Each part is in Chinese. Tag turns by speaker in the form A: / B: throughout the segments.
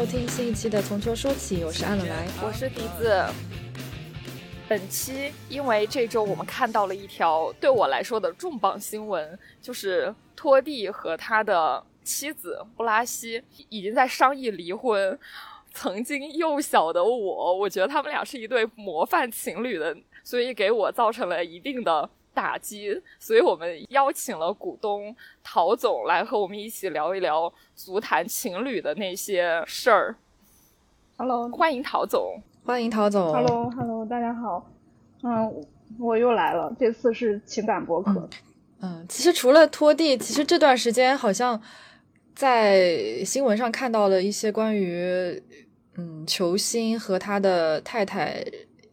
A: 收听新一期的《从秋说起》，我是安乐来，
B: 我是笛子。本期因为这周我们看到了一条对我来说的重磅新闻，就是托蒂和他的妻子布拉西已经在商议离婚。曾经幼小的我，我觉得他们俩是一对模范情侣的，所以给我造成了一定的。打击，所以我们邀请了股东陶总来和我们一起聊一聊足坛情侣的那些事儿。
C: Hello，
B: 欢迎陶总，
A: 欢迎陶总。
C: Hello，Hello，大家好。嗯，我又来了，这次是情感博客。
A: 嗯，其实除了拖地，其实这段时间好像在新闻上看到了一些关于嗯球星和他的太太。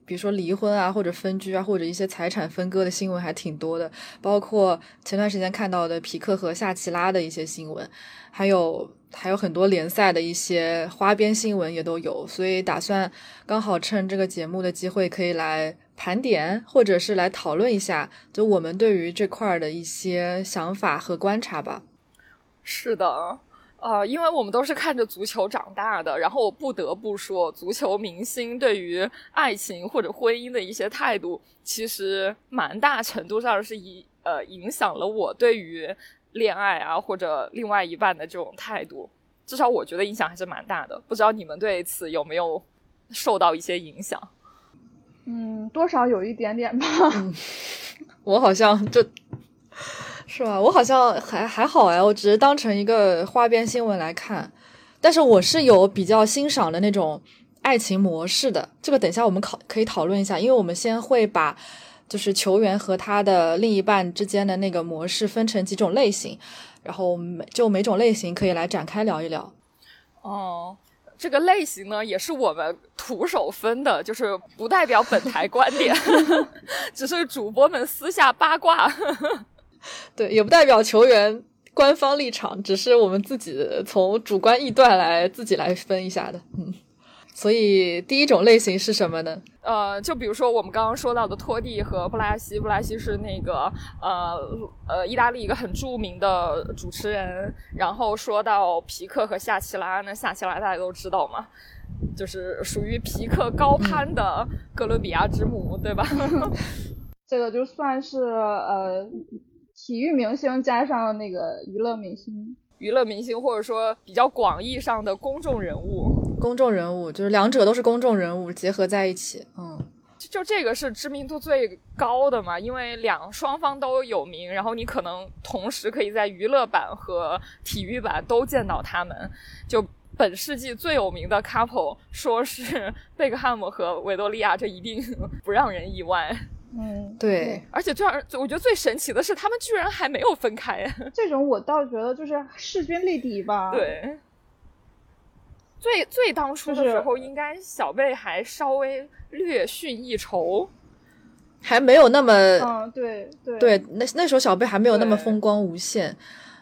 A: 比如说离婚啊，或者分居啊，或者一些财产分割的新闻还挺多的，包括前段时间看到的皮克和夏奇拉的一些新闻，还有还有很多联赛的一些花边新闻也都有，所以打算刚好趁这个节目的机会，可以来盘点，或者是来讨论一下，就我们对于这块的一些想法和观察吧。
B: 是的。呃，因为我们都是看着足球长大的，然后我不得不说，足球明星对于爱情或者婚姻的一些态度，其实蛮大程度上是影呃影响了我对于恋爱啊或者另外一半的这种态度，至少我觉得影响还是蛮大的。不知道你们对此有没有受到一些影响？
C: 嗯，多少有一点点吧。
A: 我好像就。是吧？我好像还还好哎，我只是当成一个花边新闻来看。但是我是有比较欣赏的那种爱情模式的，这个等一下我们考可以讨论一下。因为我们先会把就是球员和他的另一半之间的那个模式分成几种类型，然后每就每种类型可以来展开聊一聊。
B: 哦，这个类型呢也是我们徒手分的，就是不代表本台观点，只是主播们私下八卦。
A: 对，也不代表球员官方立场，只是我们自己从主观臆断来自己来分一下的。嗯，所以第一种类型是什么呢？
B: 呃，就比如说我们刚刚说到的托蒂和布拉西，布拉西是那个呃呃意大利一个很著名的主持人。然后说到皮克和夏奇拉，那夏奇拉大家都知道嘛，就是属于皮克高攀的哥伦比亚之母，对吧？
C: 这个就算是呃。体育明星加上那个娱乐明星，
B: 娱乐明星或者说比较广义上的公众人物，
A: 公众人物就是两者都是公众人物结合在一起，嗯，
B: 就这个是知名度最高的嘛，因为两双方都有名，然后你可能同时可以在娱乐版和体育版都见到他们。就本世纪最有名的 couple 说是 贝克汉姆和维多利亚，这一定 不让人意外。
C: 嗯，
A: 对，
B: 而且最让人，我觉得最神奇的是，他们居然还没有分开。
C: 这种我倒觉得就是势均力敌吧。
B: 对，最最当初的时候，应该小贝还稍微略逊一筹，
A: 还没有那么……
C: 嗯，对
A: 对对，那那时候小贝还没有那么风光无限。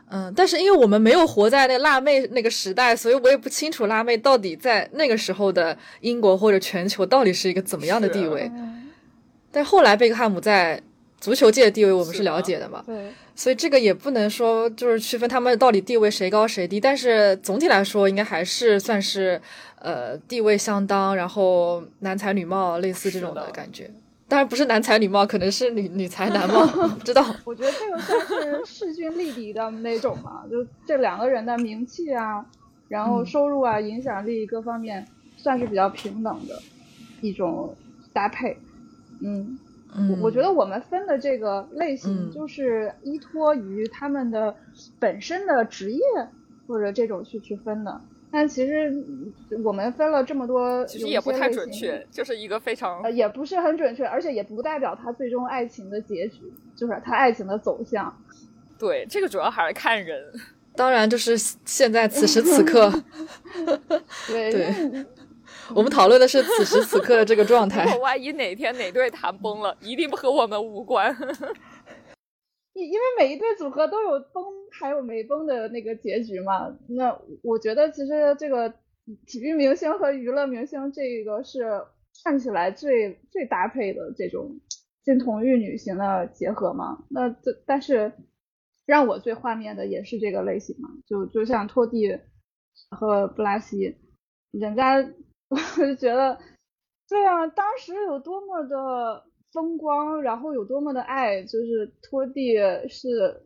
A: 嗯，但是因为我们没有活在那辣妹那个时代，所以我也不清楚辣妹到底在那个时候的英国或者全球到底是一个怎么样的地位。但后来贝克汉姆在足球界的地位我们是了解的嘛？
C: 对，
A: 所以这个也不能说就是区分他们到底地位谁高谁低，但是总体来说应该还是算是呃地位相当，然后男才女貌类似这种的感觉。当然不是男才女貌，可能是女女才男貌，不知道。
C: 我觉得这个算是势均力敌的那种嘛，就这两个人的名气啊，然后收入啊、影响力各方面算是比较平等的一种搭配。嗯，我我觉得我们分的这个类型就是依托于他们的本身的职业或者这种去去分的，但其实我们分了这么多，
B: 其实也不太准确，就是一个非常
C: 呃也不是很准确，而且也不代表他最终爱情的结局，就是他爱情的走向。
B: 对，这个主要还是看人，
A: 当然就是现在此时此刻，
C: 对。
A: 对。我们讨论的是此时此刻的这个状 态。
B: 如果万一哪天哪队谈崩了，一定和我们无关。
C: 因因为每一对组合都有崩还有没崩的那个结局嘛。那我觉得其实这个体育明星和娱乐明星这个是看起来最最搭配的这种金童玉女型的结合嘛。那这但是让我最画面的也是这个类型嘛。就就像托蒂和布拉西，人家我就觉得，对啊，当时有多么的风光，然后有多么的爱，就是托蒂是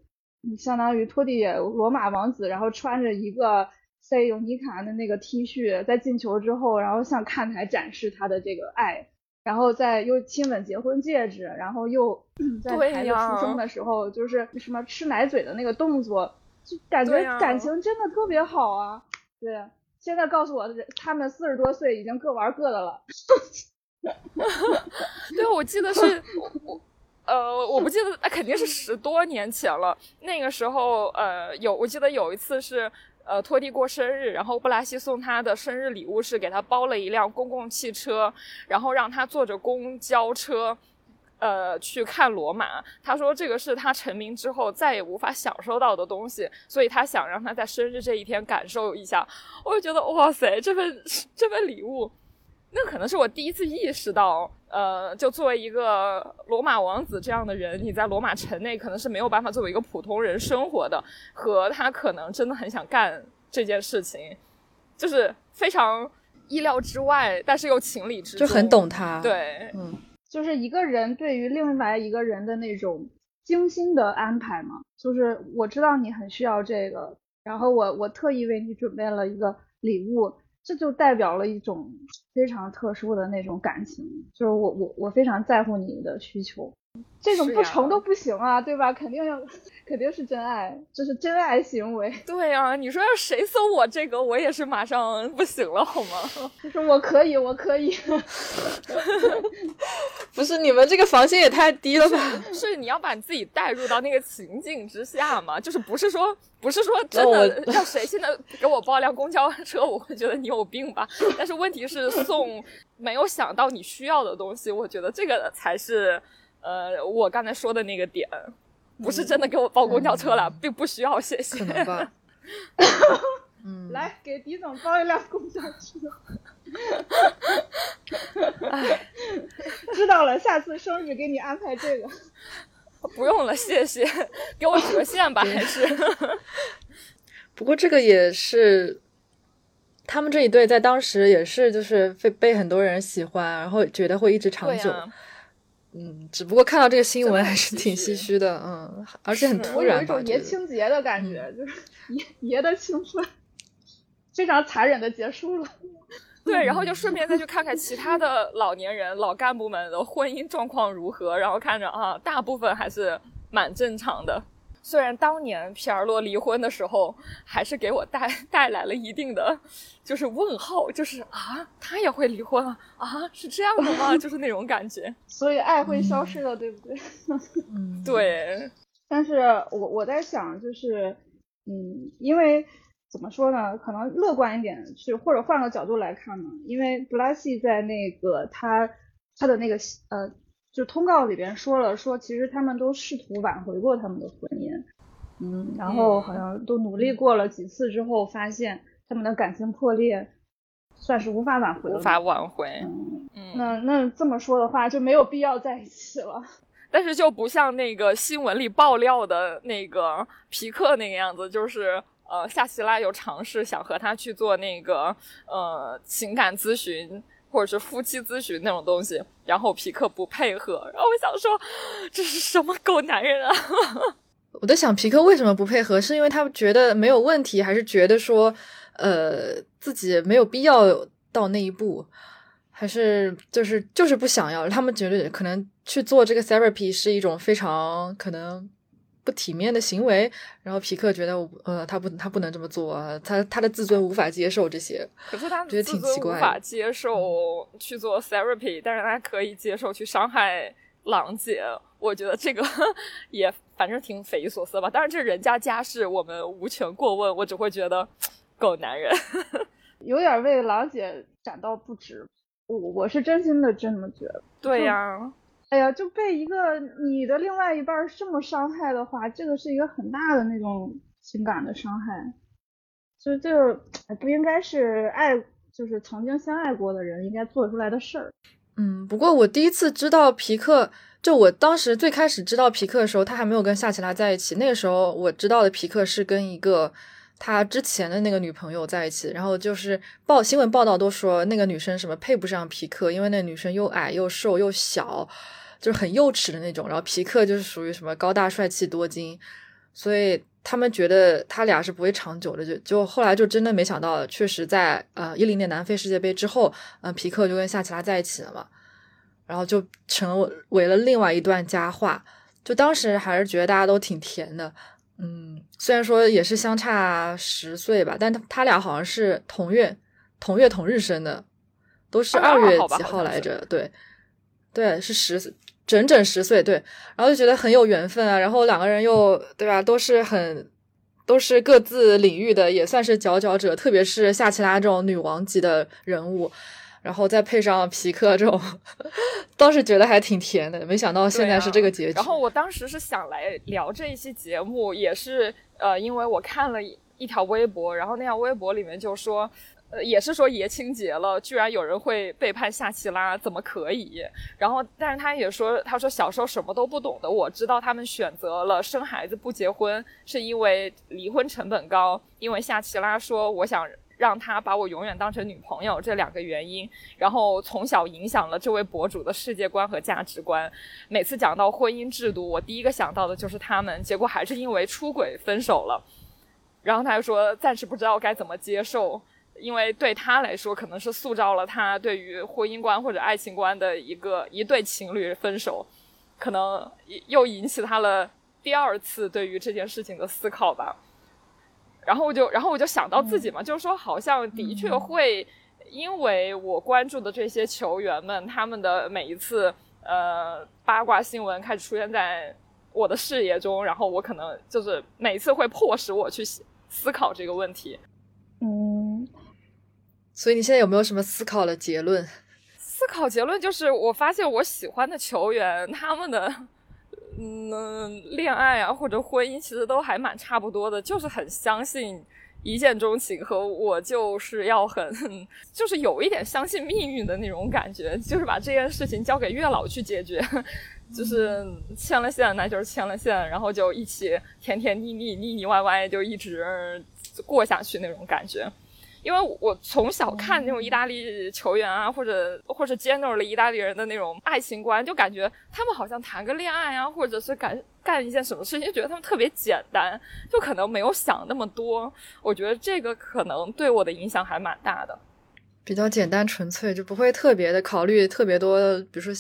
C: 相当于托蒂罗马王子，然后穿着一个塞尤尼卡的那个 T 恤，在进球之后，然后向看台展示他的这个爱。然后再又亲吻结婚戒指，然后又 在孩子出生的时候，就是什么吃奶嘴的那个动作，就感觉感情真的特别好啊。对，现在告诉我，他们四十多岁已经各玩各的了。
B: 对，我记得是，我呃，我不记得，那肯定是十多年前了。那个时候，呃，有我记得有一次是。呃，托蒂过生日，然后布拉西送他的生日礼物是给他包了一辆公共汽车，然后让他坐着公交车，呃，去看罗马。他说这个是他成名之后再也无法享受到的东西，所以他想让他在生日这一天感受一下。我就觉得哇塞，这份这份礼物。那可能是我第一次意识到，呃，就作为一个罗马王子这样的人，你在罗马城内可能是没有办法作为一个普通人生活的，和他可能真的很想干这件事情，就是非常意料之外，但是又情理之
A: 中，就很懂他。
B: 对，
C: 嗯，就是一个人对于另外一个人的那种精心的安排嘛，就是我知道你很需要这个，然后我我特意为你准备了一个礼物。这就代表了一种非常特殊的那种感情，就是我我我非常在乎你的需求。这种不成都不行啊，对吧？肯定要，肯定是真爱，这是真爱行为。
B: 对呀，你说要谁送我这个，我也是马上不行了，好吗？
C: 就是我可以，我可以。
A: 不是你们这个防线也太低了吧？
B: 是你要把你自己带入到那个情境之下嘛？就是不是说不是说真的要谁现在给我包辆公交车，我会觉得你有病吧？但是问题是送没有想到你需要的东西，我觉得这个才是。呃，我刚才说的那个点，不是真的给我包公交车了，并不需要，谢谢。
C: 来给迪总包一辆公交车。知道了，下次生日给你安排这个。
B: 不用了，谢谢，给我折现吧，还是。
A: 不过这个也是，他们这一对在当时也是，就是被被很多人喜欢，然后觉得会一直长久。嗯，只不过看到这个新闻还是挺唏嘘的，嗯，而且很突然
C: 有一种爷青结的感觉，就是 爷爷的青春非常残忍的结束了。
B: 对，然后就顺便再去 看看其他的老年人、老干部们的婚姻状况如何，然后看着啊，大部分还是蛮正常的。虽然当年皮尔洛离婚的时候，还是给我带带来了一定的，就是问号，就是啊，他也会离婚啊？啊，是这样的吗？就是那种感觉。
C: 所以爱会消失的，对不对？
A: 嗯，
B: 对。
C: 但是我我在想，就是嗯，因为怎么说呢？可能乐观一点去，或者换个角度来看呢？因为布拉西在那个他他的那个呃。就通告里边说了，说其实他们都试图挽回过他们的婚姻，嗯，然后好像都努力过了几次之后，发现他们的感情破裂，算是无法挽回了。
B: 无法挽回。
C: 嗯，那那这么说的话，就没有必要在一起了。
B: 但是就不像那个新闻里爆料的那个皮克那个样子，就是呃，夏奇拉有尝试想和他去做那个呃情感咨询。或者是夫妻咨询那种东西，然后皮克不配合，然后我想说，这是什么狗男人啊！
A: 我在想皮克为什么不配合，是因为他觉得没有问题，还是觉得说，呃，自己没有必要到那一步，还是就是就是不想要？他们觉得可能去做这个 therapy 是一种非常可能。不体面的行为，然后皮克觉得，呃，他不，他不能这么做，他他的自尊无法接受这些。
B: 可是他觉得挺奇怪无法接受去做 therapy，但是他可以接受去伤害郎姐。我觉得这个 也反正挺匪夷所思吧。但是这是人家家事，我们无权过问。我只会觉得狗男人
C: 有点为郎姐感到不值。我我是真心的这么觉得。
B: 对呀。
C: 哎呀，就被一个你的另外一半这么伤害的话，这个是一个很大的那种情感的伤害，所以这个不应该是爱，就是曾经相爱过的人应该做出来的事儿。
A: 嗯，不过我第一次知道皮克，就我当时最开始知道皮克的时候，他还没有跟夏奇拉在一起。那个时候我知道的皮克是跟一个他之前的那个女朋友在一起，然后就是报新闻报道都说那个女生什么配不上皮克，因为那女生又矮又瘦又小，就是很幼齿的那种。然后皮克就是属于什么高大帅气多金，所以他们觉得他俩是不会长久的。就就后来就真的没想到，确实在呃一零年南非世界杯之后，嗯，皮克就跟夏奇拉在一起了嘛，然后就成为了另外一段佳话。就当时还是觉得大家都挺甜的。嗯，虽然说也是相差十岁吧，但他他俩好像是同月同月同日生的，都是二月几号来着？对，对，是十整整十岁。对，然后就觉得很有缘分啊。然后两个人又对吧，都是很都是各自领域的，也算是佼佼者。特别是夏奇拉这种女王级的人物。然后再配上皮克这种，当时觉得还挺甜的，没想到现在是这个结局。
B: 然后我当时是想来聊这一期节目，也是呃，因为我看了一条微博，然后那条微博里面就说，呃，也是说爷青结了，居然有人会背叛夏奇拉，怎么可以？然后，但是他也说，他说小时候什么都不懂的，我知道他们选择了生孩子不结婚，是因为离婚成本高，因为夏奇拉说，我想。让他把我永远当成女朋友，这两个原因，然后从小影响了这位博主的世界观和价值观。每次讲到婚姻制度，我第一个想到的就是他们，结果还是因为出轨分手了。然后他又说暂时不知道该怎么接受，因为对他来说可能是塑造了他对于婚姻观或者爱情观的一个一对情侣分手，可能又引起他了第二次对于这件事情的思考吧。然后我就，然后我就想到自己嘛，就是说，好像的确会，因为我关注的这些球员们，他们的每一次呃八卦新闻开始出现在我的视野中，然后我可能就是每次会迫使我去思考这个问题。
C: 嗯，
A: 所以你现在有没有什么思考的结论？
B: 思考结论就是，我发现我喜欢的球员，他们的。嗯，恋爱啊或者婚姻其实都还蛮差不多的，就是很相信一见钟情和我就是要很，就是有一点相信命运的那种感觉，就是把这件事情交给月老去解决，就是牵了线那就是牵了线，然后就一起甜甜腻腻腻腻歪歪就一直过下去那种感觉。因为我从小看那种意大利球员啊，或者或者 generally 意大利人的那种爱情观，就感觉他们好像谈个恋爱啊，或者是干干一件什么事情，就觉得他们特别简单，就可能没有想那么多。我觉得这个可能对我的影响还蛮大的，
A: 比较简单纯粹，就不会特别的考虑特别多，比如说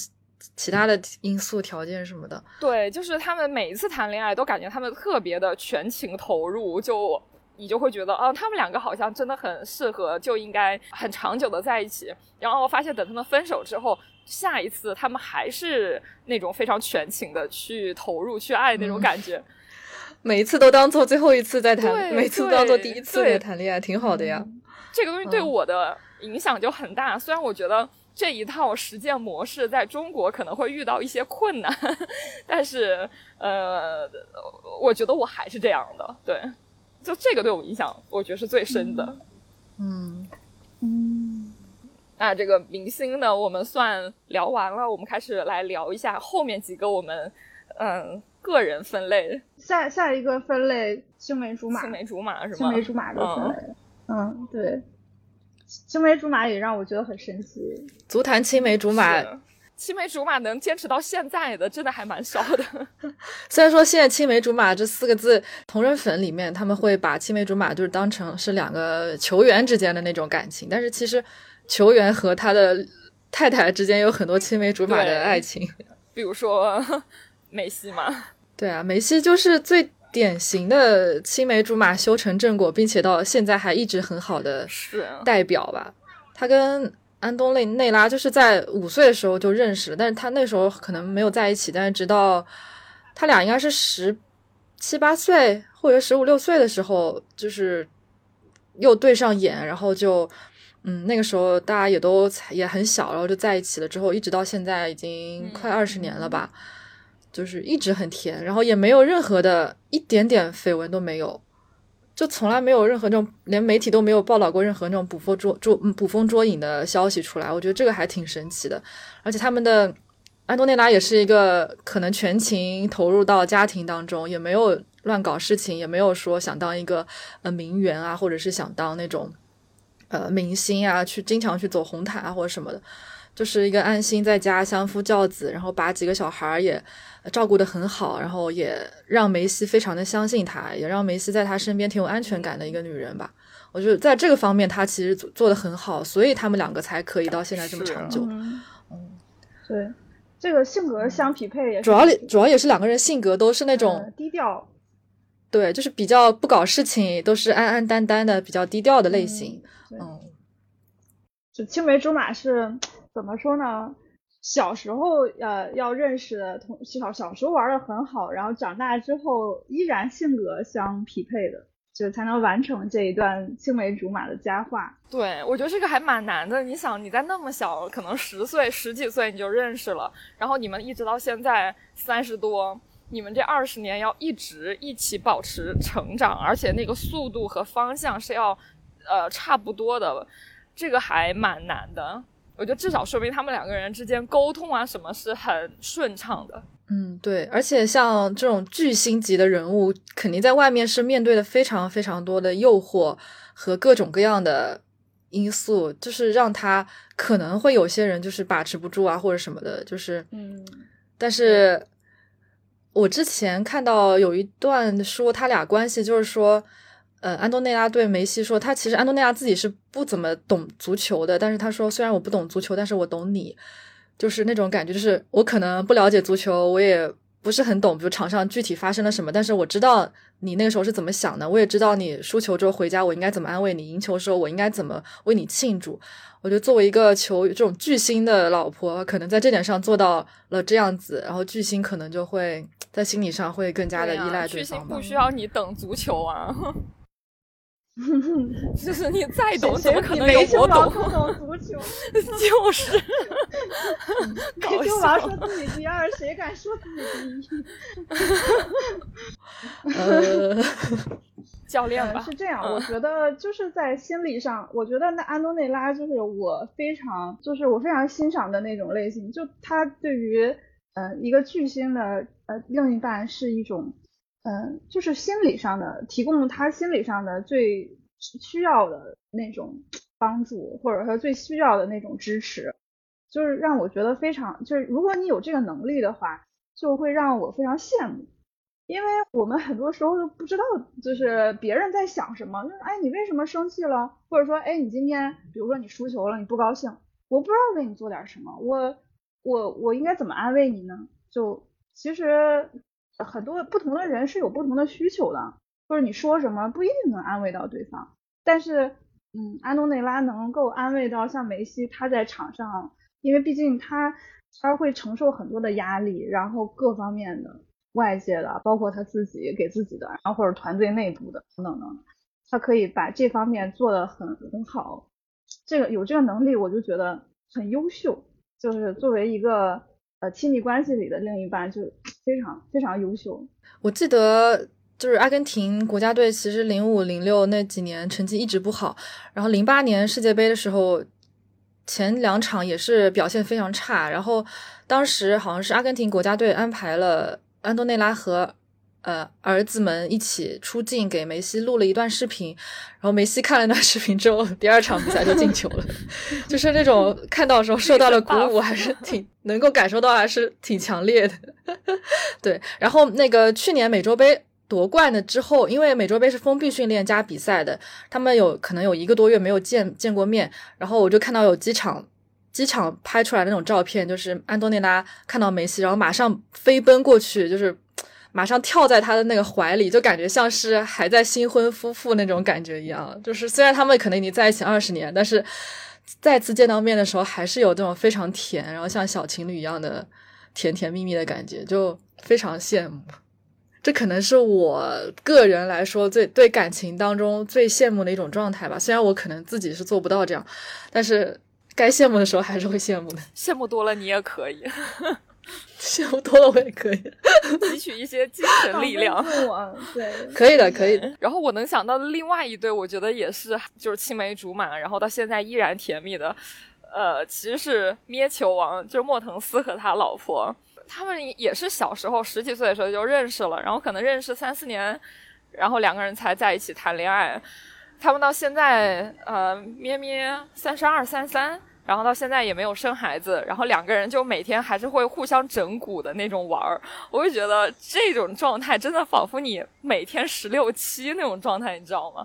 A: 其他的因素条件什么的。
B: 对，就是他们每一次谈恋爱都感觉他们特别的全情投入，就。你就会觉得，哦，他们两个好像真的很适合，就应该很长久的在一起。然后发现，等他们分手之后，下一次他们还是那种非常全情的去投入、去爱那种感觉。
A: 每一次都当做最后一次在谈，每次都当做第一次在谈恋爱，挺好的呀。
B: 这个东西对我的影响就很大。虽然我觉得这一套实践模式在中国可能会遇到一些困难，但是，呃，我觉得我还是这样的，对。就这个对我影响，我觉得是最深的。
A: 嗯
C: 嗯，
B: 那这个明星呢，我们算聊完了，我们开始来聊一下后面几个我们嗯个人分类。
C: 下下一个分类青梅竹马，
B: 青梅竹马是吗？
C: 青梅竹马的分类。嗯，对，青梅竹马也让我觉得很神奇。
A: 足坛青梅竹马。
B: 青梅竹马能坚持到现在的，真的还蛮少的。
A: 虽然说现在“青梅竹马”这四个字，同人粉里面他们会把青梅竹马就是当成是两个球员之间的那种感情，但是其实球员和他的太太之间有很多青梅竹马的爱情。
B: 比如说 梅西嘛，
A: 对啊，梅西就是最典型的青梅竹马修成正果，并且到现在还一直很好的代表吧。他跟安东内内拉就是在五岁的时候就认识了，但是他那时候可能没有在一起，但是直到他俩应该是十七八岁或者十五六岁的时候，就是又对上眼，然后就嗯那个时候大家也都也很小，然后就在一起了。之后一直到现在已经快二十年了吧，就是一直很甜，然后也没有任何的一点点绯闻都没有。就从来没有任何这种，连媒体都没有报道过任何那种捕风捉捉捕风捉影的消息出来。我觉得这个还挺神奇的。而且他们的安东内拉也是一个可能全情投入到家庭当中，也没有乱搞事情，也没有说想当一个呃名媛啊，或者是想当那种呃明星啊，去经常去走红毯啊或者什么的，就是一个安心在家相夫教子，然后把几个小孩儿也照顾得很好，然后也让梅西非常的相信她，也让梅西在她身边挺有安全感的一个女人吧。我觉得在这个方面，她其实做做的很好，所以他们两个才可以到现在这么长久。
C: 嗯，对，这个性格相匹配也是
A: 主要主要也是两个人性格都是那种
C: 呃低调
A: 对，就是比较不搞事情，都是安安淡淡的，比较低调的类型。
C: 对
A: 嗯，
C: 就青梅竹马是怎么说呢？小时候呃要认识的同小小时候玩的很好，然后长大之后依然性格相匹配的，就才能完成这一段青梅竹马的佳话。
B: 对，我觉得这个还蛮难的。你想，你在那么小，可能十岁、十几岁你就认识了，然后你们一直到现在三十多，你们这二十年要一直一起保持成长，而且那个速度和方向是要呃差不多的，这个还蛮难的。我觉得至少说明他们两个人之间沟通啊什么是很顺畅的。
A: 嗯，对，而且像这种巨星级的人物，肯定在外面是面对的非常非常多的诱惑和各种各样的因素，就是让他可能会有些人就是把持不住啊，或者什么的，就是
C: 嗯
A: 但是我之前看到有一段说他俩关系，就是说，呃，安东内拉对梅西说，他其实安东内拉自己是不怎么懂足球的，但是他说，虽然我不懂足球，但是我懂你，就是那种感觉，就是我可能不了解足球，我也不是很懂，比如场上具体发生了什么，但是我知道你那个时候是怎么想的，我也知道你输球之后回家我应该怎么安慰你，赢球的时候我应该怎么为你庆祝。我觉得作为一个球这种巨星的老婆，可能在这点上做到了这样子，然后巨星可能就会在心理上会更加的依赖
B: 巨星不。需要你等足球啊，就是你再懂，
C: 谁
B: 怎么可能
C: 比梅球
B: 有我懂？
C: 王更懂足球？
B: 就是 搞
C: 梅球王
B: 笑
C: 说自己第二，谁敢说自己第一？
A: 呃，
C: 呃，
B: 教练吧
C: 是，这样，
B: 嗯
C: 我觉得就是在心理上，我觉得那安东内拉就是我非常，就是我非常欣赏的那种类型，就他对于呃一个巨星的呃另一半是一种，嗯、就是心理上的提供他心理上的最需要的那种帮助，或者说最需要的那种支持，就是让我觉得非常，就是如果你有这个能力的话，就会让我非常羡慕。因为我们很多时候都不知道，就是别人在想什么，就是哎，你为什么生气了？或者说，哎，你今天，比如说你输球了，你不高兴，我不知道为你做点什么，我我我应该怎么安慰你呢？就其实很多不同的人是有不同的需求的，或者你说什么不一定能安慰到对方，但是，嗯，安东内拉能够安慰到像梅西，他在场上，因为毕竟他他会承受很多的压力，然后各方面的。外界的，包括他自己给自己的，然后或者团队内部的等等等，他可以把这方面做得很很好。这个有这个能力，我就觉得很优秀。就是作为一个呃亲密关系里的另一半，就非常非常优秀。
A: 我记得就是阿根廷国家队，其实零五零六那几年成绩一直不好，然后零八年世界杯的时候，前两场也是表现非常差，然后当时好像是阿根廷国家队安排了安东内拉和。呃，儿子们一起出镜给梅西录了一段视频，然后梅西看了那视频之后，第二场比赛就进球了，就是那种看到的时候受到了鼓舞，还是挺 能够感受到，还是挺强烈的。对，然后那个去年美洲杯夺冠了之后，因为美洲杯是封闭训练加比赛的，他们有可能有一个多月没有见见过面，然后我就看到有机场。机场拍出来那种照片，就是安东内拉看到梅西，然后马上飞奔过去，就是马上跳在他的那个怀里，就感觉像是还在新婚夫妇那种感觉一样。就是虽然他们可能已经在一起二十年，但是再次见到面的时候，还是有这种非常甜，然后像小情侣一样的甜甜蜜蜜的感觉，就非常羡慕。这可能是我个人来说最对感情当中最羡慕的一种状态吧。虽然我可能自己是做不到这样，但是该羡慕的时候还是会羡慕的。
B: 羡慕多了你也可以
A: 羡慕多了我也可以，
B: 汲取一些精神力量。
C: 对，
A: 可以的，可以的。
B: 然后我能想到的另外一对，我觉得也是就是青梅竹马，然后到现在依然甜蜜的，呃，其实是咩球王，就是莫腾斯和他老婆。他们也是小时候十几岁的时候就认识了，然后可能认识三四年，然后两个人才在一起谈恋爱。他们到现在，呃，咩咩三十二、三三，然后到现在也没有生孩子，然后两个人就每天还是会互相整蛊的那种玩儿。我就觉得这种状态真的仿佛你每天十六七那种状态，你知道吗？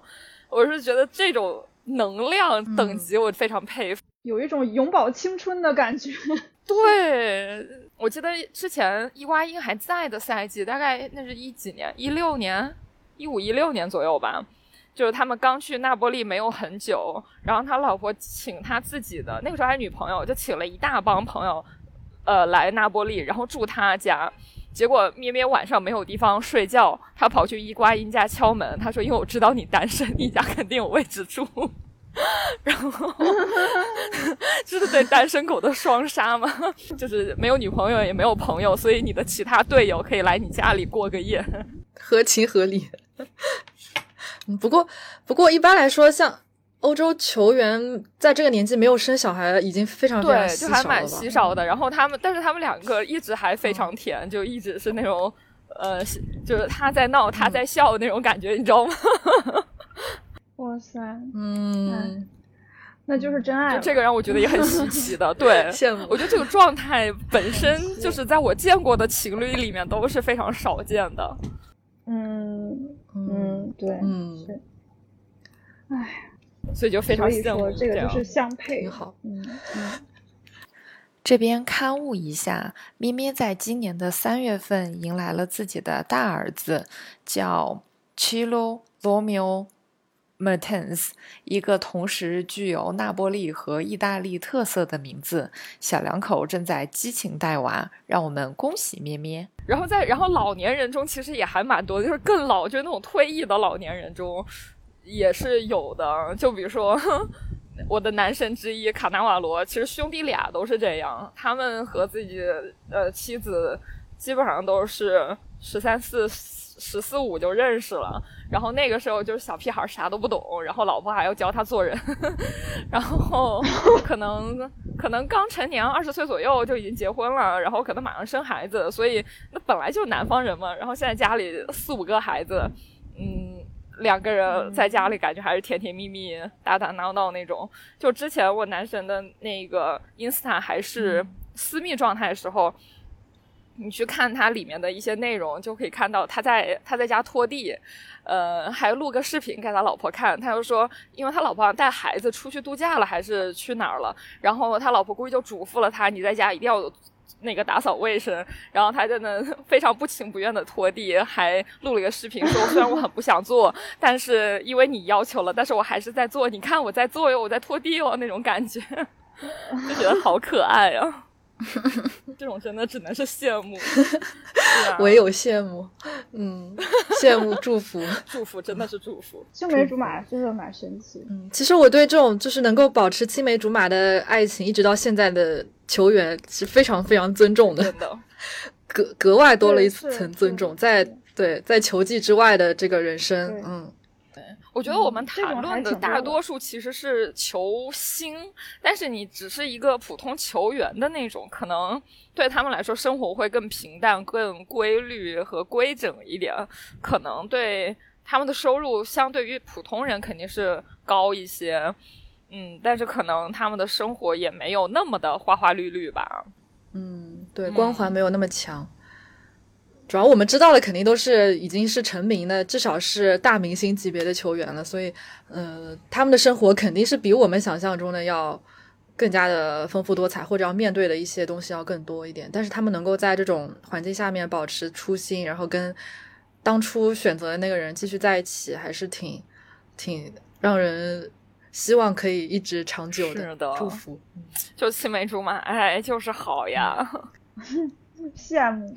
B: 我是觉得这种能量等级我非常佩服，
C: 有一种永葆青春的感觉。
B: 对，我记得之前伊瓜因还在的赛季，大概那是一几年，一六年、一五一六年左右吧。就是他们刚去那波利没有很久，然后他老婆请他自己的那个时候还女朋友，就请了一大帮朋友，呃，来那波利，然后住他家。结果咩咩晚上没有地方睡觉，他跑去伊瓜因家敲门，他说：“因为我知道你单身，你家肯定有位置住。”然后 就是对单身狗的双杀嘛，就是没有女朋友也没有朋友，所以你的其他队友可以来你家里过个夜，
A: 合情合理。嗯，不过不过一般来说，像欧洲球员在这个年纪没有生小孩，已经非常非常
B: 稀少了。就还蛮稀少的。然后他们，但是他们两个一直还非常甜，就一直是那种呃，就是他在闹，他在笑那种感觉，你知道吗？
C: 哇塞，
A: 嗯，
C: 那就是真爱。
B: 这个让我觉得也很稀奇的，对，
A: 羡慕。
B: 我觉得这个状态本身 就是在我见过的情侣里面都是非常少见的。
C: 嗯嗯，对，
A: 嗯
C: 是，哎，
B: 所以就非常羡慕
C: 这个就是相配，
A: 好，
C: 嗯嗯。
D: 这边刊物一下，咩咩在今年的三月份迎来了自己的大儿子，叫 Chilo Romeo。Mertens，一个同时具有那波利和意大利特色的名字，小两口正在激情带娃，让我们恭喜咩咩。
B: 然后在然后老年人中其实也还蛮多，就是更老，就是那种退役的老年人中也是有的。就比如说我的男神之一卡纳瓦罗，其实兄弟俩都是这样，他们和自己呃妻子基本上都是十三四。十四五就认识了，然后那个时候就是小屁孩，啥都不懂，然后老婆还要教他做人，然后可能可能刚成年，二十岁左右就已经结婚了，然后可能马上生孩子，所以那本来就是南方人嘛，然后现在家里四五个孩子，嗯，两个人在家里感觉还是甜甜蜜蜜、打打闹闹那种。就之前我男神的那个 Insta 还是私密状态的时候。你去看他里面的一些内容，就可以看到他在他在家拖地，呃，还录个视频给他老婆看。他就说，因为他老婆带孩子出去度假了，还是去哪儿了，然后他老婆估计就嘱咐了他，你在家一定要那个打扫卫生。然后他在那 非常不情不愿的拖地，还录了一个视频说，虽然我很不想做，但是因为你要求了，但是我还是在做。你看我在做哟，我在拖地哟，那种感觉，就觉得好可爱啊。这种真的只能是羡慕，
A: 唯有羡慕，嗯，羡慕祝福，
B: 祝福真的是祝福。
C: 青梅竹马真的蛮神奇。
A: 嗯，其实我对这种就是能够保持青梅竹马的爱情，一直到现在的球员是非常非常尊重的，
B: 真的，
A: 格格外多了一层尊重，在对在球技之外的这个人生，嗯。
B: 我觉得我们谈论的大多数其实是球星，但是你只是一个普通球员的那种，可能对他们来说生活会更平淡、更规律和规整一点。可能对他们的收入相对于普通人肯定是高一些，嗯，但是可能他们的生活也没有那么的花花绿绿吧。
A: 嗯，对，光环没有那么强。主要我们知道的肯定都是已经是成名的，至少是大明星级别的球员了，所以，呃，他们的生活肯定是比我们想象中的要更加的丰富多彩，或者要面对的一些东西要更多一点。但是他们能够在这种环境下面保持初心，然后跟当初选择的那个人继续在一起，还是挺挺让人希望可以一直长久
B: 的
A: 祝福。
B: 就青梅竹马，哎，就是好呀。
C: 羡慕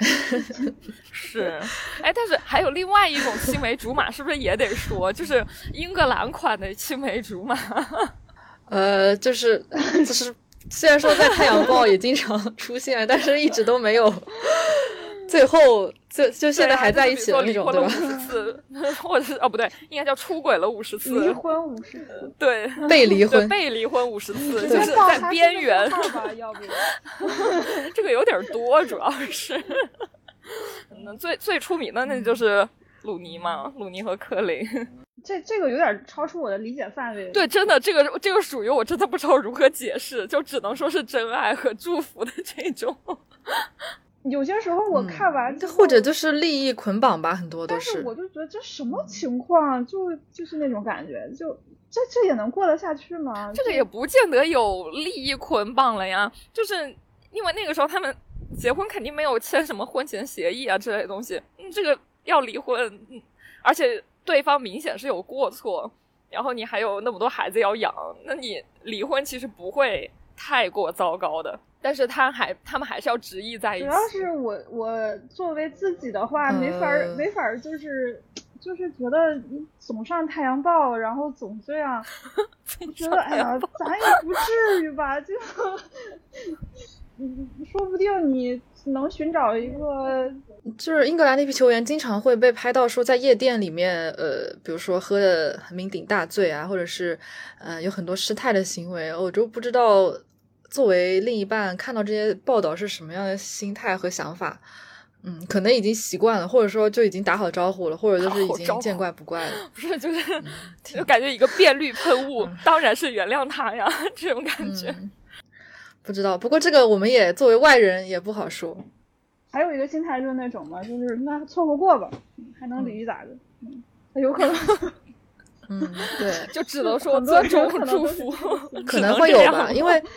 B: 是，哎，但是还有另外一种青梅竹马，是不是也得说，就是英格兰款的青梅竹马？
A: 呃，就是就是，虽然说在《太阳报》也经常出现，但是一直都没有最后就就现在还在一起
B: 的
A: 那种，对吧？
B: 五十次，或者是哦不对，应该叫出轨了五十次，
C: 离婚五十次，
B: 对，
A: 被离婚，
B: 被离婚五十次，就是在边缘。
C: 要不
B: 这个有点多，主要是。那 最最出名的那就是鲁尼嘛，鲁尼和克林。
C: 这这个有点超出我的理解范围。
B: 对，真的，这个这个属于我真的不知道如何解释，就只能说是真爱和祝福的这种。
C: 有些时候我看完，
A: 或者就是利益捆绑吧，很多都
C: 是。但是我就觉得这什么情况，就就是那种感觉，就这这也能过得下去吗？
B: 这个也不见得有利益捆绑了呀，就是因为那个时候他们结婚肯定没有签什么婚前协议啊之类的东西，嗯，这个要离婚，而且。对方明显是有过错，然后你还有那么多孩子要养，那你离婚其实不会太过糟糕的。但是他还他们还是要执意在一起。
C: 主要是我我作为自己的话，没法没法就是就是觉得你总上太阳报，然后总这样，觉得哎呀，咱也不至于吧？就 嗯，说不定你。能寻找一个，
A: 就是英格兰那批球员经常会被拍到说在夜店里面，呃，比如说喝的酩酊大醉啊，或者是，呃，有很多失态的行为。我就不知道作为另一半看到这些报道是什么样的心态和想法。嗯，可能已经习惯了，或者说就已经打好招呼了，或者就是已经见怪不怪了。
B: 不是，就是就感觉一个变绿喷雾，当然是原谅他呀，这种感觉。
A: 不知道，不过这个我们也作为外人也不好说。
C: 还有一个心态就是那种嘛，就是那凑合过吧，还能离咋的？嗯，有可能。
A: 嗯，对，
B: 就只能说尊重祝福，
A: 可能会有吧，因为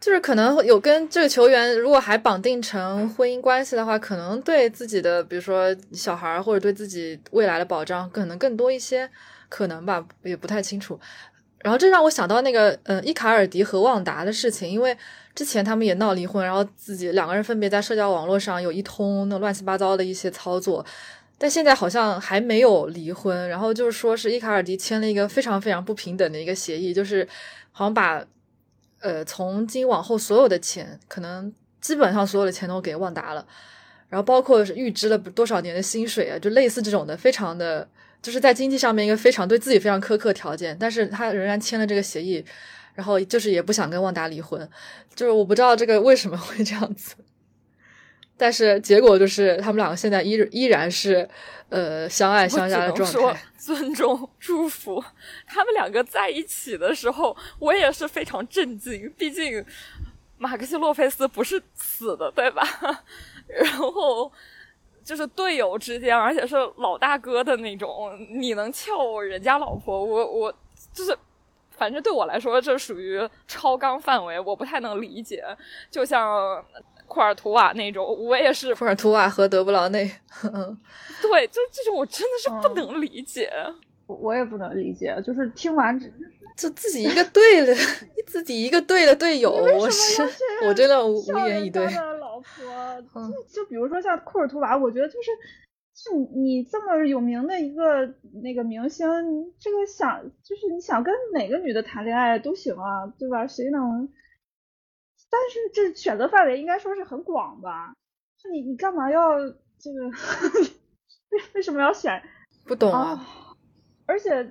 A: 就是可能有跟这个球员如果还绑定成婚姻关系的话，可能对自己的比如说小孩或者对自己未来的保障可能更多一些，可能吧，也不太清楚。然后这让我想到那个，嗯，伊卡尔迪和旺达的事情，因为之前他们也闹离婚，然后自己两个人分别在社交网络上有一通那乱七八糟的一些操作，但现在好像还没有离婚。然后就是说是伊卡尔迪签了一个非常非常不平等的一个协议，就是好像把，呃，从今往后所有的钱，可能基本上所有的钱都给旺达了，然后包括预支了多少年的薪水啊，就类似这种的，非常的。就是在经济上面一个非常对自己非常苛刻条件，但是他仍然签了这个协议，然后就是也不想跟旺达离婚，就是我不知道这个为什么会这样子，但是结果就是他们两个现在依依然是呃相爱相杀的状态。
B: 尊重祝福，他们两个在一起的时候，我也是非常震惊，毕竟马克西洛菲斯不是死的，对吧？然后。就是队友之间，而且是老大哥的那种，你能撬人家老婆？我我就是，反正对我来说，这属于超纲范围，我不太能理解。就像库尔图瓦那种，我也是。
A: 库尔图瓦和德布劳内，
B: 对，就这种我真的是不能理解。
C: 我也不能理解，就是听完
A: 就自己一个队的，自己一个队的队友，我是我真的无言以对。
C: 老婆，就就比如说像库尔图瓦，我觉得就是，就你这么有名的一个那个明星，这个想就是你想跟哪个女的谈恋爱都行啊，对吧？谁能？但是这选择范围应该说是很广吧？你你干嘛要这个？为为什么要选？
A: 不懂啊！
C: 而且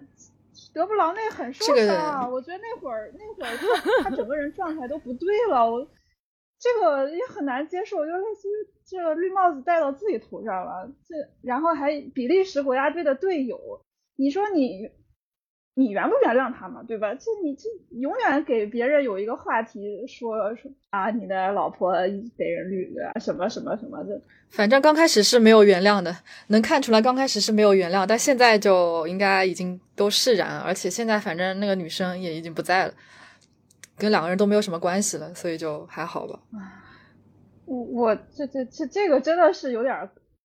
C: 德布劳内很受伤啊，我觉得那会儿那会儿他他整个人状态都不对了，我。这个也很难接受，就类似于这个绿帽子戴到自己头上了。这然后还比利时国家队的队友，你说你你原不原谅他嘛？对吧？这你这永远给别人有一个话题说说啊，你的老婆被人绿了什么什么什么的。
A: 反正刚开始是没有原谅的，能看出来刚开始是没有原谅，但现在就应该已经都释然，而且现在反正那个女生也已经不在了。跟两个人都没有什么关系了，所以就还好吧。
C: 我我这这这这个真的是有点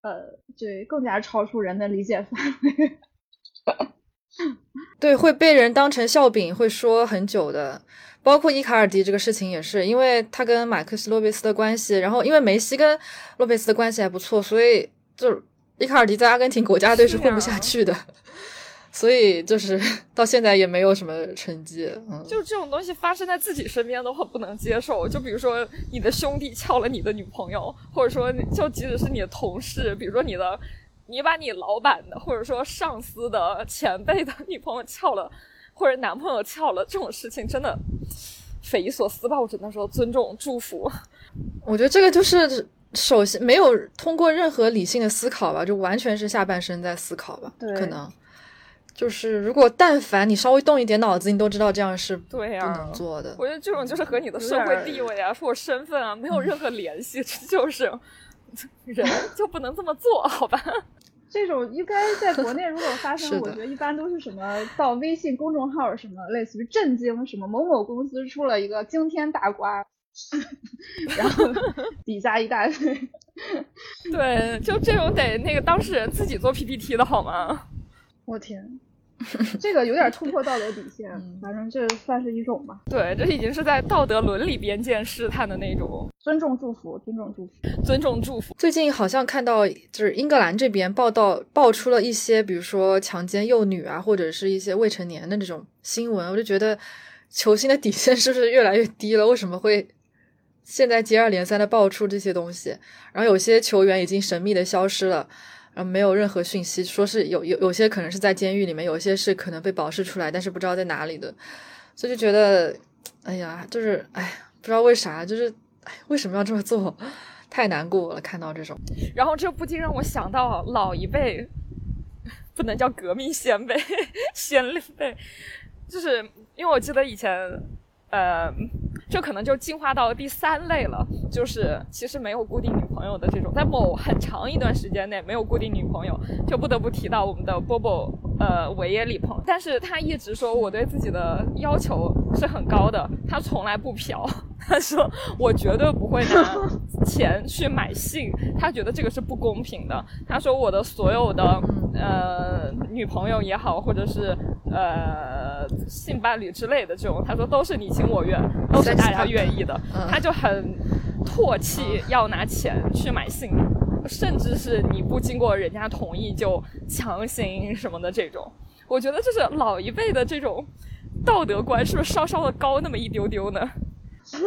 C: 呃，对，更加超出人的理解范围。
A: 对，会被人当成笑柄，会说很久的。包括伊卡尔迪这个事情也是，因为他跟马克西洛佩斯的关系，然后因为梅西跟洛佩斯的关系还不错，所以就伊卡尔迪在阿根廷国家队是混不下去的。所以就是 到现在也没有什么成绩。嗯，
B: 就这种东西发生在自己身边的话不能接受。就比如说你的兄弟撬了你的女朋友，或者说就即使是你的同事，比如说你的，你把你老板的或者说上司的前辈的女朋友撬了，或者男朋友撬了，这种事情真的匪夷所思吧？我只能说尊重祝福。
A: 我觉得这个就是首先没有通过任何理性的思考吧，就完全是下半身在思考吧。
C: 对
A: 可能就是如果但凡你稍微动一点脑子，你都知道这样是不
B: 对呀、
A: 能做的。
B: 我觉得这种就是和你的社会地位啊，或者身份啊没有任何联系，这就是 人就不能这么做，好吧？
C: 这种应该在 国内如果发生，我觉得一般都是什么到微信公众号什么类似于震惊什么某某公司出了一个惊天大瓜，然后 底下一大堆。
B: 对，就这种得那个当事人自己做 PPT 的好吗？
C: 我天，这个有点突破道德底线
A: 嗯，
C: 反正这算是一种吧。
B: 对，这已经是在道德伦理边界试探的那种
C: 尊重祝福，尊重祝福。
B: 尊重祝福。
A: 最近好像看到，就是英格兰这边报道爆出了一些，比如说强奸幼女啊，或者是一些未成年的这种新闻，我就觉得球星的底线是不是越来越低了？为什么会现在接二连三的爆出这些东西？然后有些球员已经神秘的消失了，然后没有任何讯息，说是有有有些可能是在监狱里面，有些是可能被保释出来，但是不知道在哪里的，所以就觉得，哎呀，就是哎，不知道为啥，就是，为什么要这么做？太难过了，看到这种。
B: 然后这不禁让我想到老一辈，不能叫革命先辈，先烈辈，就是因为我记得以前，呃，这可能就进化到第三类了，就是其实没有固定女朋友的这种，在某很长一段时间内没有固定女朋友，就不得不提到我们的波波，呃，维耶里朋，但是他一直说我对自己的要求是很高的，他从来不嫖，他说我绝对不会拿 钱去买性，他觉得这个是不公平的。他说我的所有的呃女朋友也好，或者是呃性伴侣之类的这种，他说都是你情我愿，都是大家愿意的。
A: 嗯
B: 他就很唾弃要拿钱去买性，甚至是你不经过人家同意就强行什么的这种。我觉得就是老一辈的这种道德观，是不是稍稍的高那么一丢丢呢？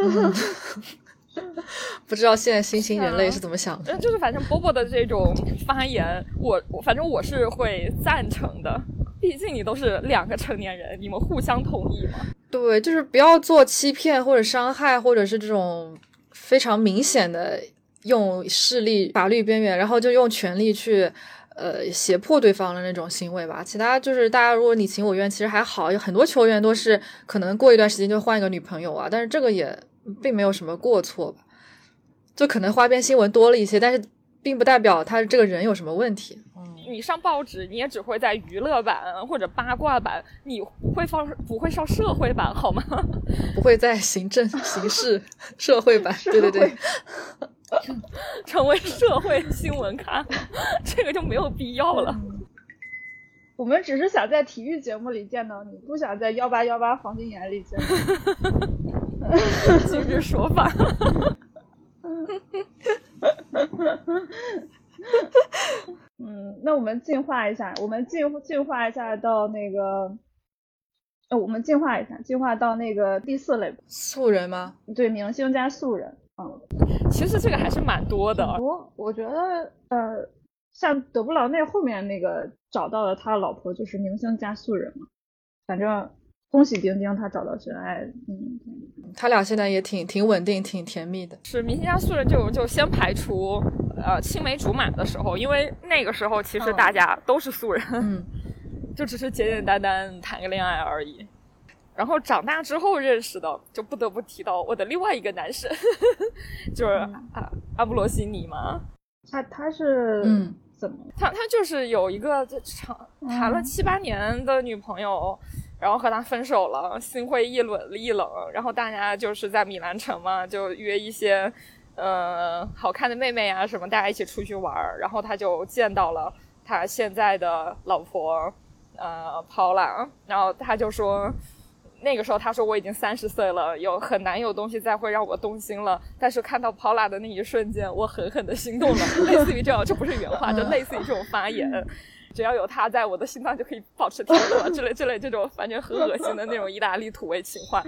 A: 不知道现在新兴人类是怎么想的。
B: 嗯，就是反正波波的这种发言，我我反正我是会赞成的。毕竟你都是两个成年人，你们互相同意嘛。
A: 对，就是不要做欺骗或者伤害，或者是这种非常明显的用势力、法律边缘，然后就用权力去呃胁迫对方的那种行为吧。其他就是大家如果你情我愿，其实还好，有很多球员都是可能过一段时间就换一个女朋友啊，但是这个也并没有什么过错吧。就可能花边新闻多了一些，但是并不代表他这个人有什么问题。
B: 你上报纸，你也只会在娱乐版或者八卦版，你不会放不会上社会版好吗？
A: 不会在行政、刑事、社会版，对对对，
B: 成为社会新闻咖，这个就没有必要了。
C: 我们只是想在体育节目里见到你，不想在幺八幺八黄金眼里见到你。
B: 今日说法。
C: 嗯，那我们进化一下，我们进进化一下到那个，呃，我们进化一下，进化到那个第四类，
A: 素人吗？
C: 对，明星加素人，嗯，
B: 其实这个还是蛮多的。
C: 我我觉得，呃，像德布劳内后面那个找到了他老婆，就是明星加素人嘛，反正恭喜丁丁，他找到真爱，嗯，
A: 他俩现在也挺挺稳定，挺甜蜜的。
B: 是明星加素人就就先排除呃青梅竹马的时候，因为那个时候其实
C: 嗯
B: 大家都是素人，
A: 嗯，
B: 就只是简简单单谈个恋爱而已。然后长大之后认识的，就不得不提到我的另外一个男神，就是
C: 嗯
B: 阿阿布罗西尼嘛。
C: 他他是
A: 嗯
C: 怎么？
B: 他他就是有一个这长谈了
C: 嗯
B: 七八年的女朋友，然后和他分手了，心灰意冷意冷。然后大家就是在米兰城嘛，就约一些呃好看的妹妹啊什么，大家一起出去玩儿。然后他就见到了他现在的老婆呃 Paula，然后他就说。那个时候他说我已经三十岁了，有很难有东西再会让我动心了。但是看到 Paula 的那一瞬间，我狠狠的心动了，类似于这样，这不是原话，就类似于这种发言。只要有他在，我的心脏就可以保持跳动之类之类这种，反正很恶心的那种意大利土味情话。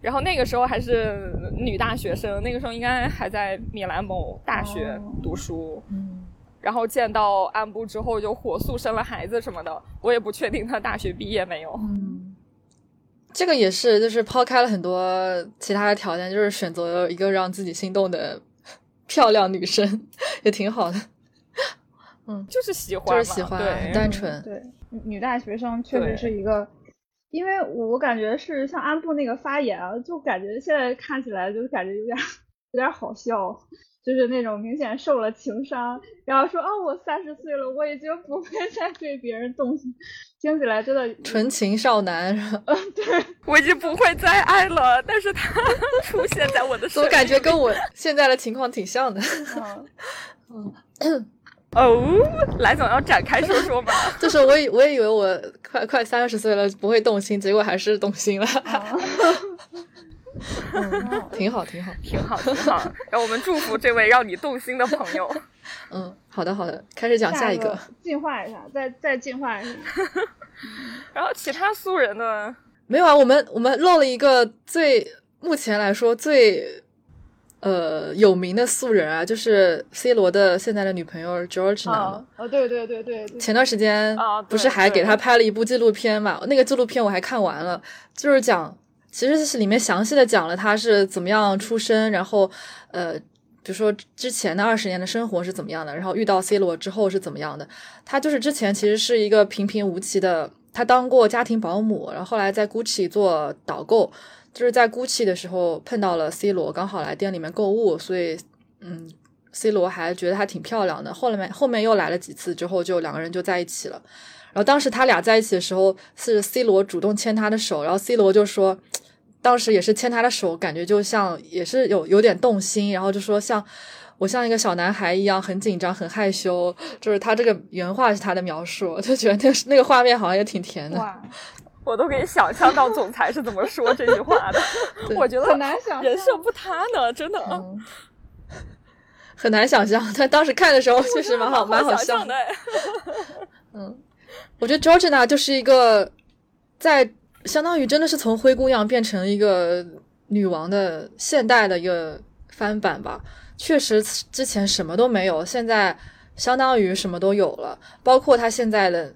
B: 然后那个时候还是女大学生，那个时候应该还在米兰某大学读书。
A: 嗯，
B: 然后见到安布之后就火速生了孩子什么的，我也不确定他大学毕业没有。
A: 嗯，这个也是，就是抛开了很多其他的条件，就是选择一个让自己心动的漂亮女生，也挺好的。嗯，
B: 就是喜欢，
A: 就是喜欢，很单纯。
C: 对，女大学生确实是一个。因为我感觉是像安布那个发言啊，就感觉现在看起来就感觉有点有点好笑，就是那种明显受了情伤，然后说啊我三十岁了，我已经不会再对别人动心，听起来真的
A: 纯情少男。
C: 嗯，对
B: 我已经不会再爱了，但是他 出现在我的，
A: 我感觉跟我现在的情况挺像的。
B: 嗯嗯。哦，来总要展开说说吧？
A: 就是我以我也以为我快快三十岁了不会动心，结果还是动心了。挺好，挺好，
B: 挺好，挺好。让我们祝福这位让你动心的朋友。
A: 嗯，好的，好的，开始讲下
C: 一
A: 个，
C: 进化一下，再再进化一下。
B: 然后其他素人呢？
A: 没有啊，我们我们漏了一个最目前来说最。呃，有名的素人啊，就是 C 罗的现在的女朋友 Georgina 嘛。
C: 哦，对对对对。
A: 前段时间不是还给他拍了一部纪录片嘛？那个纪录片我还看完了，就是讲，其实是里面详细的讲了他是怎么样出生，然后呃，比如说之前的二十年的生活是怎么样的，然后遇到 C 罗之后是怎么样的。他就是之前其实是一个平平无奇的，他当过家庭保姆，然后后来在 Gucci 做导购。就是在 GUCCI 的时候碰到了 C 罗，刚好来店里面购物，所以嗯，C 罗还觉得她挺漂亮的。后面后面又来了几次之后，就两个人就在一起了。然后当时他俩在一起的时候，是 C 罗主动牵她的手，然后 C 罗就说，当时也是牵她的手，感觉就像也是有有点动心，然后就说像我像一个小男孩一样，很紧张，很害羞。就是他这个原话是他的描述，就觉得那个那个画面好像也挺甜的。
B: 我都可以想象到总裁是怎么说这句话的，我觉得
C: 很难想，
B: 人设不塌呢，真的，嗯
A: 很难想象。他当时看的时候确实蛮好，蛮好笑
B: 的。
A: 嗯，我觉得 Georgina 就是一个在相当于真的是从灰姑娘变成一个女王的现代的一个翻版吧。确实之前什么都没有，现在相当于什么都有了，包括她现在的。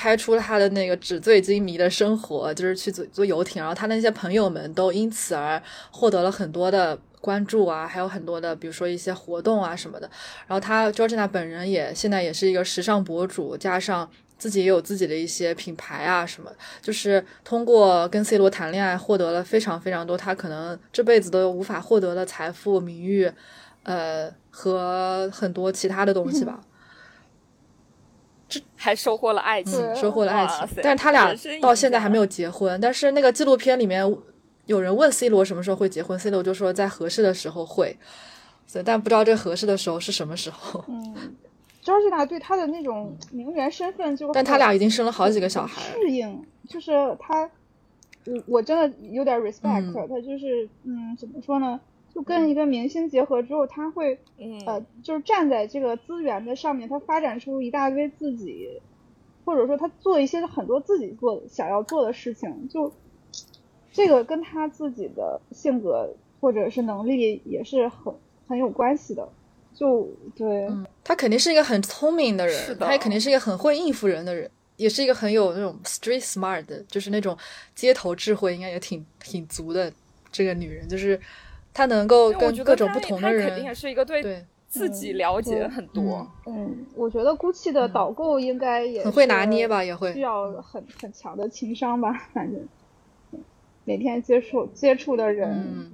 A: 拍出了他的那个纸醉金迷的生活，就是去坐坐游艇，然后他那些朋友们都因此而获得了很多的关注啊，还有很多的，比如说一些活动啊什么的。然后他 Georgina 本人也现在也是一个时尚博主，加上自己也有自己的一些品牌啊什么，就是通过跟 C 罗谈恋爱，获得了非常非常多他可能这辈子都无法获得的财富、名誉，呃，和很多其他的东西吧。
B: 还收获了爱情，
A: 收获了爱情，但是他俩到现在还没有结婚。但是那个纪录片里面有人问 C 罗什么时候会结婚，C 罗就说在合适的时候会，所以但不知道这合适的时候是什么时候。
C: 嗯，Georgina 对他的那种名媛身份就，
A: 但他俩已经生了好几个小孩，
C: 适应就是他，我我真的有点 respect，他就是嗯，怎么说呢？就跟一个明星结合之后，他会，呃，就是站在这个资源的上面，他发展出一大堆自己，或者说他做一些很多自己做想要做的事情，就这个跟他自己的性格或者是能力也是很很有关系的。就对，
A: 他肯定是一个很聪明的人，他也肯定是一个很会应付人的人，也是一个很有那种 street smart，的就是那种街头智慧应该也挺挺足的这个女人，就是。他能够跟各种不同的人，
B: 肯定也是一个对自己了解很多。
C: 嗯，我觉得 GUCCI 的导购应该也
A: 很会拿捏吧，也会
C: 需要很很强的情商吧。反正每天接触接触的人，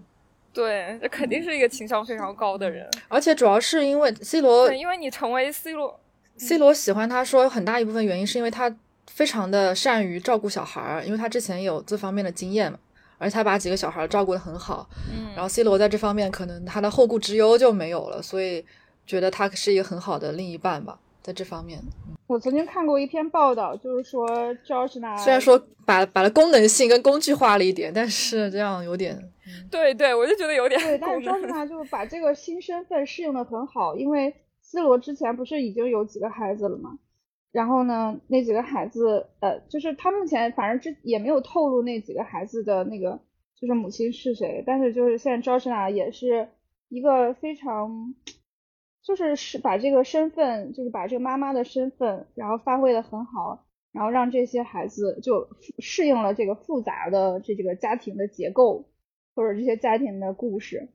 B: 对，这肯定是一个情商非常高的人。
A: 而且主要是因为 C 罗，
B: 因为你成为 C 罗
A: ，C 罗喜欢他说有很大一部分原因是因为他非常的善于照顾小孩儿，因为他之前有这方面的经验嘛。而且他把几个小孩照顾得很好，嗯，然后 C 罗在这方面可能他的后顾之忧就没有了，所以觉得他是一个很好的另一半吧，在这方面。
C: 我曾经看过一篇报道，就是说 Georgina
A: 虽然说把把它功能性跟工具化了一点，但是这样有点，
B: 对对，我就觉得有点。
C: 对，但是 Georgina 就把这个新身份适应的很好，因为 C 罗之前不是已经有几个孩子了吗？然后呢，那几个孩子，呃，就是他目前反正之也没有透露那几个孩子的那个就是母亲是谁，但是就是现在赵世娜也是一个非常，就是是把这个身份，就是把这个妈妈的身份，然后发挥的很好，然后让这些孩子就适应了这个复杂的这这个家庭的结构，或者这些家庭的故事，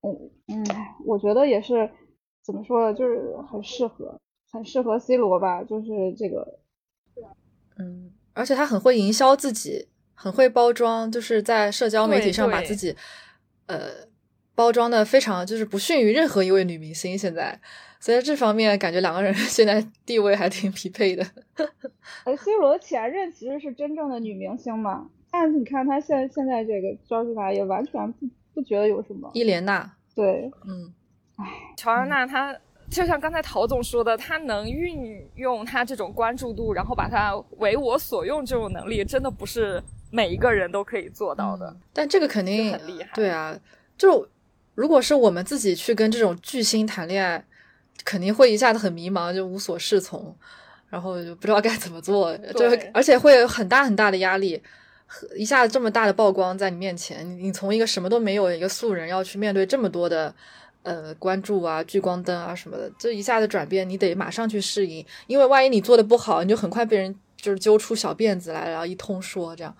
C: 嗯嗯，我觉得也是怎么说呢，就是很适合。很适合 C 罗吧，就是这个，
A: 嗯，而且他很会营销自己，很会包装，就是在社交媒体上把自己，呃，包装的非常，就是不逊于任何一位女明星。现在，所以这方面感觉两个人 现在地位还挺匹配的。
C: 呃，C 罗的前任其实是真正的女明星嘛，但是你看他现现在这个赵世达也完全不不觉得有什么。
A: 伊莲娜，
C: 对，
A: 嗯，
C: 唉，
B: 乔安娜她。就像刚才陶总说的，他能运用他这种关注度，然后把它为我所用，这种能力真的不是每一个人都可以做到的。
A: 但这个肯定
B: 很厉害。
A: 对啊，就如果是我们自己去跟这种巨星谈恋爱，肯定会一下子很迷茫，就无所适从，然后就不知道该怎么做，就而且会有很大很大的压力，一下子这么大的曝光在你面前，你从一个什么都没有一个素人，要去面对这么多的。呃，关注啊，聚光灯啊什么的，这一下子转变，你得马上去适应，因为万一你做的不好，你就很快被人就是揪出小辫子来，然后一通说这样。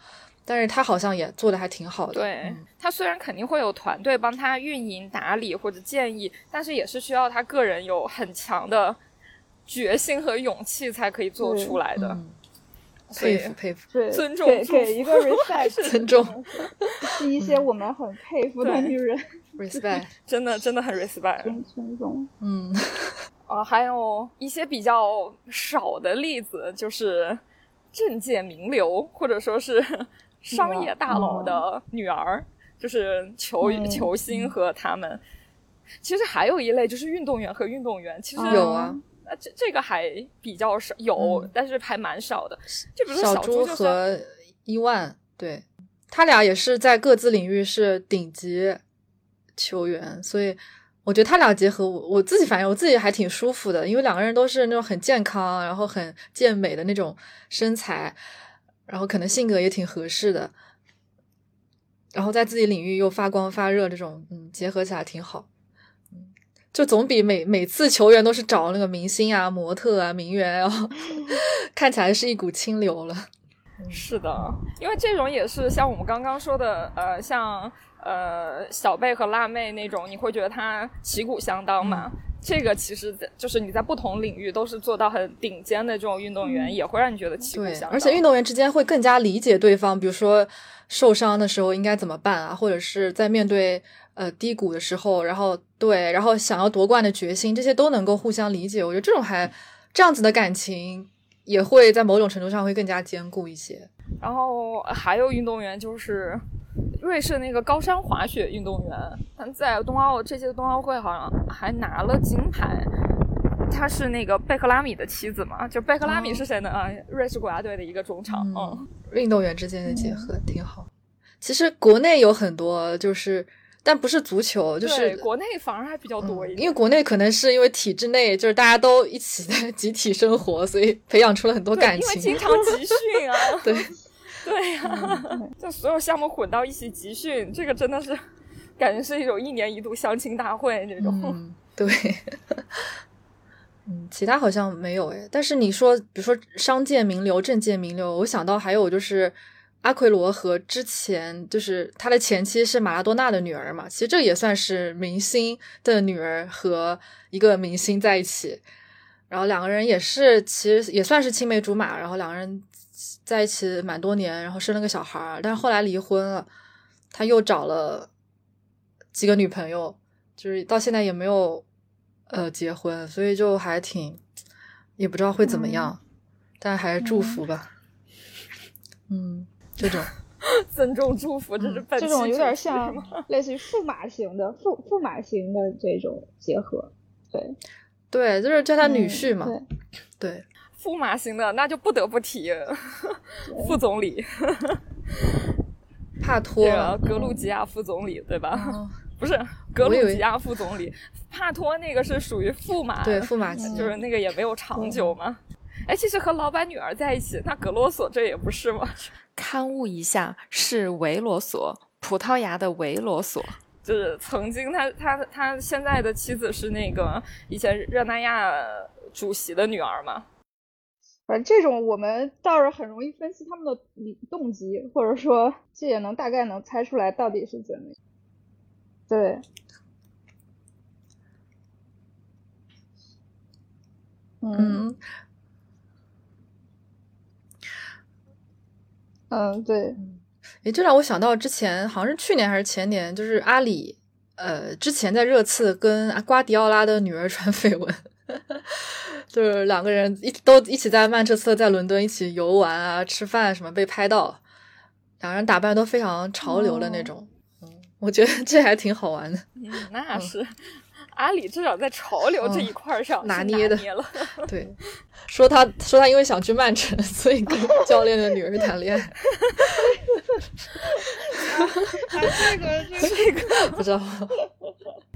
A: 但是他好像也做的还挺好的。
B: 对他虽然肯定会有团队帮他运营打理或者建议，但是也是需要他个人有很强的决心和勇气才可以做出来的。
A: 佩服佩服，
B: 尊重
C: 给给一个 respect，
A: 尊重，
C: 是一些我们很佩服的女人。
A: Respect，
B: 真的真的很 respect，
C: 尊重。
A: 嗯，
B: 啊，还有一些比较少的例子，就是政界名流或者说是商业大佬的女儿，就是球球星和他们。其实还有一类就是运动员和运动员，其实
A: 有啊，
B: 呃，这这个还比较少，有，但是还蛮少的。就比如说
A: 小猪和伊万，对他俩也是在各自领域是顶级。球员，所以我觉得他俩结合，我我自己反正我自己还挺舒服的，因为两个人都是那种很健康，然后很健美的那种身材，然后可能性格也挺合适的，然后在自己领域又发光发热，这种嗯结合起来挺好，嗯，就总比每每次球员都是找那个明星啊、模特啊、名媛，然 后 看起来是一股清流了。
B: 是的，因为这种也是像我们刚刚说的，呃，像。呃，小贝和辣妹那种，你会觉得他旗鼓相当吗？这个其实就是你在不同领域都是做到很顶尖的这种运动员，也会让你觉得旗鼓相当。
A: 而且运动员之间会更加理解对方，比如说受伤的时候应该怎么办啊，或者是在面对呃低谷的时候，然后对，然后想要夺冠的决心，这些都能够互相理解。我觉得这种还这样子的感情，也会在某种程度上会更加坚固一些。
B: 然后还有运动员就是。瑞士那个高山滑雪运动员，他在冬奥这届冬奥会好像还拿了金牌。他是那个贝克拉米的妻子嘛？就贝克拉米是谁呢？啊，瑞士国家队的一个中场。嗯，
A: 运动员之间的结合挺好。其实国内有很多，就是但不是足球，就是
B: 国内反而还比较多一
A: 点。因为国内可能是因为体制内，就是大家都一起在 集体生活，所以培养出了很多感情。因
B: 为经常集训啊。
A: 对。
B: 对呀，就所有项目混到一起集训，这个真的是感觉是一种一年一度相亲大会这种。
A: 嗯，对。嗯，其他好像没有哎。但是你说，比如说商界名流、政界名流，我想到还有就是阿奎罗和之前就是他的前妻是马拉多纳的女儿嘛，其实这也算是明星的女儿和一个明星在一起，然后两个人也是其实也算是青梅竹马，然后两个人。在一起蛮多年，然后生了个小孩儿，但是后来离婚了。他又找了几个女朋友，就是到现在也没有呃结婚，所以就还挺也不知道会怎么样，但还是祝福吧。嗯，这种
B: 尊重祝福，这是
C: 这种有点像类似于驸马型的驸驸马型的这种结合。对
A: 对，就是叫他女婿嘛。对。
B: 驸马型的，那就不得不提副总理
A: 帕托
B: 格鲁吉亚副总理，对吧？不是格鲁吉亚副总理，帕托那个是属于驸马，
A: 对驸马，
B: 就是那个也没有长久嘛。哎，其实和老板女儿在一起，那格罗索这也不是吗？
D: 刊物一下是维罗索，葡萄牙的维罗索。
B: 就是曾经他他他现在的妻子是那个以前热那亚主席的女儿嘛。
C: 反正这种我们倒是很容易分析他们的动机，或者说这也能大概能猜出来到底是怎么。对。嗯。嗯，对。
A: 诶，这让我想到之前好像是去年还是前年，就是阿里，呃，之前在热刺跟瓜迪奥拉的女儿传绯闻，就是两个人一都一起在曼彻斯特，在伦敦一起游玩啊、吃饭什么被拍到，两人打扮都非常潮流的那种，嗯，我觉得这还挺好玩的。
B: 嗯，那是。阿里至少在潮流这一块上拿捏
A: 的
B: 了。
A: 对，说他说他因为想去曼城，所以跟教练的女儿谈恋爱。
C: 这个这个
A: 不知道。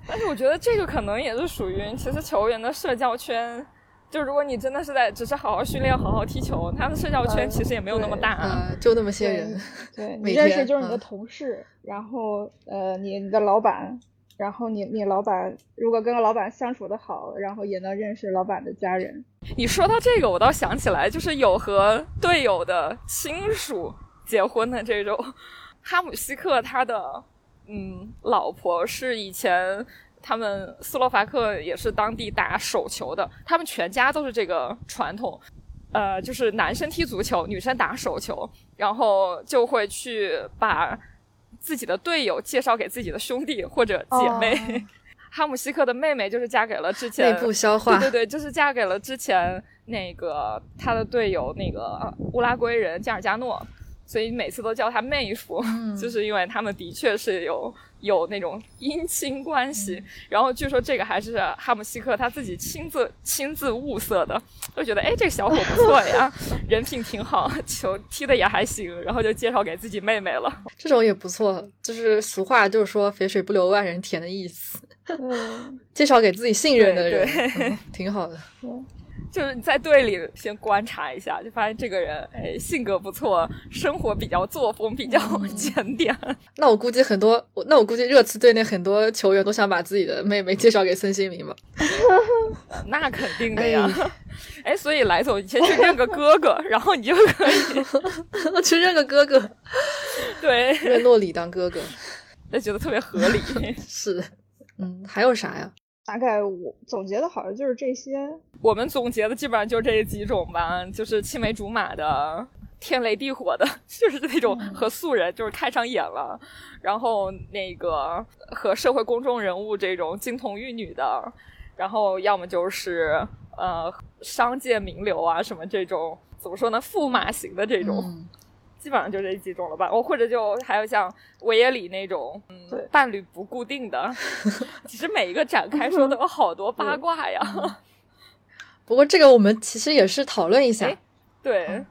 B: 但是我觉得这个可能也是属于其实球员的社交圈。就如果你真的是在只是好好训练、好好踢球，他的社交圈其实也没有那么大，啊
A: 就那么些人。
C: 对，你认识就是你的同事，然后呃，你你的老板。然后你你老板如果跟老板相处的好，然后也能认识老板的家人。
B: 你说到这个，我倒想起来，就是有和队友的亲属结婚的这种。哈姆西克他的嗯老婆是以前他们斯洛伐克也是当地打手球的，他们全家都是这个传统。呃，就是男生踢足球，女生打手球，然后就会去把。自己的队友介绍给自己的兄弟或者姐妹，哈姆西克的妹妹就是嫁给了之前
A: 内部消化，
B: 对对对，就是嫁给了之前那个他的队友那个乌拉圭人加尔加诺。所以每次都叫他妹夫，就是因为他们的确是有有那种姻亲关系。然后据说这个还是哈姆西克他自己亲自亲自物色的，就觉得哎这个小伙不错呀，人品挺好，球踢的也还行，然后就介绍给自己妹妹了。
A: 这种也不错，就是俗话就是说肥水不流外人田的意思。介绍给自己信任的人，挺好的。
B: 就是你在队里先观察一下，就发现这个人哎性格不错，生活比较作风比较检点。
A: 那我估计很多，那我估计热刺队内很多球员都想把自己的妹妹介绍给孙兴民吧？
B: 那肯定的呀。哎，所以来总，你先去认个哥哥，然后你就可以
A: 去认个哥哥。
B: 对，
A: 认诺里当哥哥，
B: 那觉得特别合理。
A: 是，嗯，还有啥呀？
C: 大概我总结的好像就是这些，
B: 我们总结的基本上就这几种吧，就是青梅竹马的、天雷地火的，就是那种和素人就是看上眼了，然后那个和社会公众人物这种金童玉女的，然后要么就是呃商界名流啊什么这种，怎么说呢，驸马型的这种。基本上就这几种了吧，我或者就还有像维也里那种，嗯，伴侣不固定的。其实每一个展开说都有好多八卦呀。
A: 不过这个我们其实也是讨论一下。
B: 对。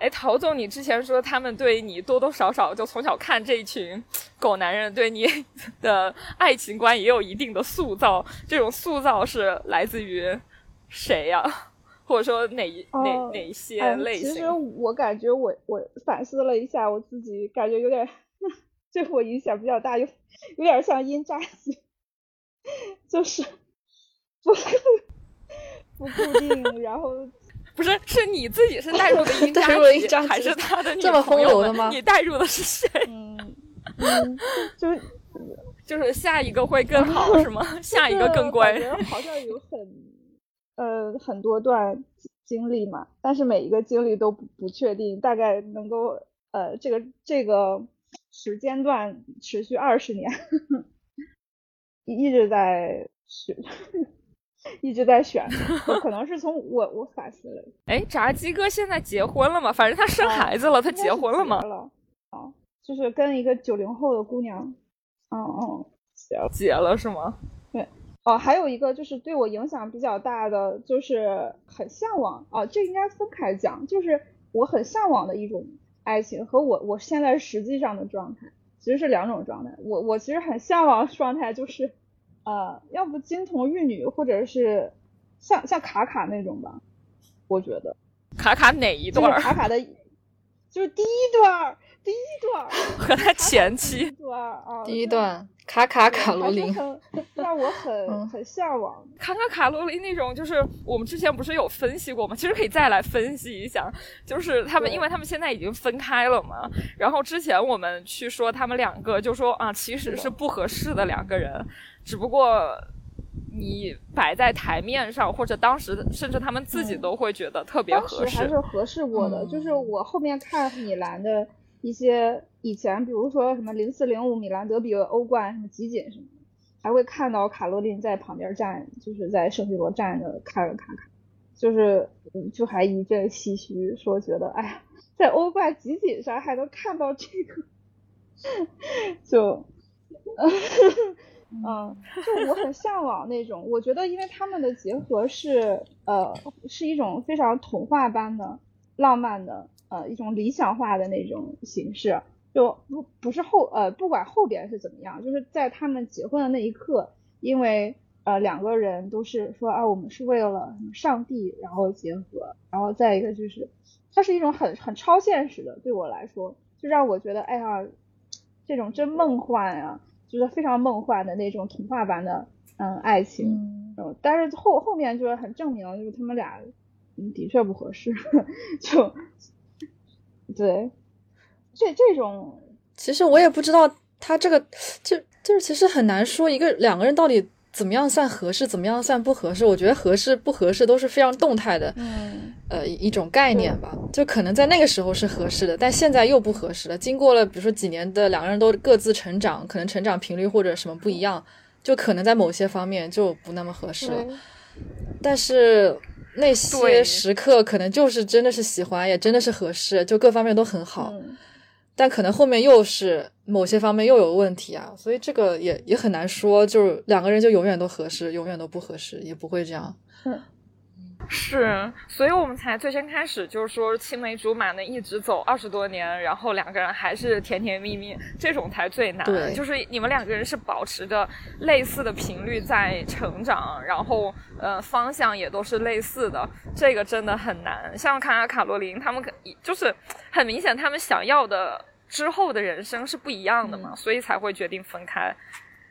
B: 哎，陶总，你之前说他们对你多多少少就从小看这一群狗男人对你的爱情观也有一定的塑造，这种塑造是来自于谁呀？或者说哪一哪哪些类型？
C: 其实我感觉我我反思了一下我自己，感觉有点 对我影响比较大，有有点像阴渣型，就是不不固定，然后
B: 不是是你自己是带入的阴渣
A: 型，
B: 还是他的
A: 这么风流的吗？
B: 你带入的是谁？
C: 嗯嗯，就是
B: 就是下一个会更好是吗？下一个更乖？
C: 好像有很。呃，很多段经历嘛，但是每一个经历都不不确定，大概能够呃，这个这个时间段持续二十年，一直在选，一直在 选，可能是从我我反思了。
B: 哎，炸鸡哥现在结婚了吗？反正他生孩子了，他结婚了吗？
C: 了，啊，就是跟一个九零后的姑娘，嗯嗯，
B: 结结了是吗？
C: 对。哦，还有一个就是对我影响比较大的，就是很向往啊，这应该分开讲，就是我很向往的一种爱情和我我现在实际上的状态其实是两种状态。我我其实很向往状态就是，呃，要不金童玉女，或者是像像卡卡那种吧，我觉得
B: 卡卡哪一
C: 就是
B: 段
C: 卡卡的，就是第一段儿，第一段，
B: 和他前
C: 第一
B: 妻？
C: 段啊，
A: 第一段卡卡卡罗琳，
C: 很让我很
A: 嗯
C: 很向往。
B: 卡卡卡罗琳那种，就是我们之前不是有分析过吗？其实可以再来分析一下，就是他们，因为他们现在已经分开了嘛。然后之前我们去说他们两个，就说啊，其实是不合适的两个人，只不过你摆在台面上，或者当时甚至他们自己
C: 嗯
B: 都会觉得特别合适。
C: 还是合适过的，
A: 嗯
C: 就是我后面看米兰的一些以前，比如说什么零四零五米兰德比欧冠什么集锦什么的，还会看到卡洛琳在旁边站，就是在圣西罗站着看着卡卡，就是嗯就还一阵唏嘘，说觉得哎呀，在欧冠集锦上还能看到这个，就。嗯，就我很向往那种，我觉得因为他们的结合是呃是一种非常童话般的浪漫的呃一种理想化的那种形式，就不不是后呃不管后边是怎么样，就是在他们结婚的那一刻，因为呃两个人都是说啊我们是为了上帝然后结合，然后再一个就是它是一种很很超现实的，对我来说就让我觉得哎呀这种真梦幻啊。就是非常梦幻的那种童话般的嗯爱情，
A: 嗯，
C: 嗯，但是后后面就是很证明，就是他们俩嗯的确不合适，就对这这种
A: 其实我也不知道他这个，就就是其实很难说一个两个人到底怎么样算合适，怎么样算不合适。我觉得合适不合适都是非常动态的，
C: 嗯
A: 呃，一种概念吧。就可能在那个时候是合适的，但现在又不合适了。经过了比如说几年的两个人都各自成长，可能成长频率或者什么不一样，就可能在某些方面就不那么合适了。但是那些时刻可能就是真的是喜欢，也真的是合适，就各方面都很好。
C: 嗯
A: 但可能后面又是某些方面又有问题啊，所以这个也也很难说，就是两个人就永远都合适，永远都不合适，也不会这样。
B: 是，所以我们才最先开始就是说青梅竹马能一直走二十多年，然后两个人还是甜甜蜜蜜，这种才最难。
A: 对
B: 就是你们两个人是保持着类似的频率在成长，然后呃方向也都是类似的，这个真的很难。像卡卡卡罗琳他们可就是很明显，他们想要的之后的人生是不一样的嘛，所以才会决定分开，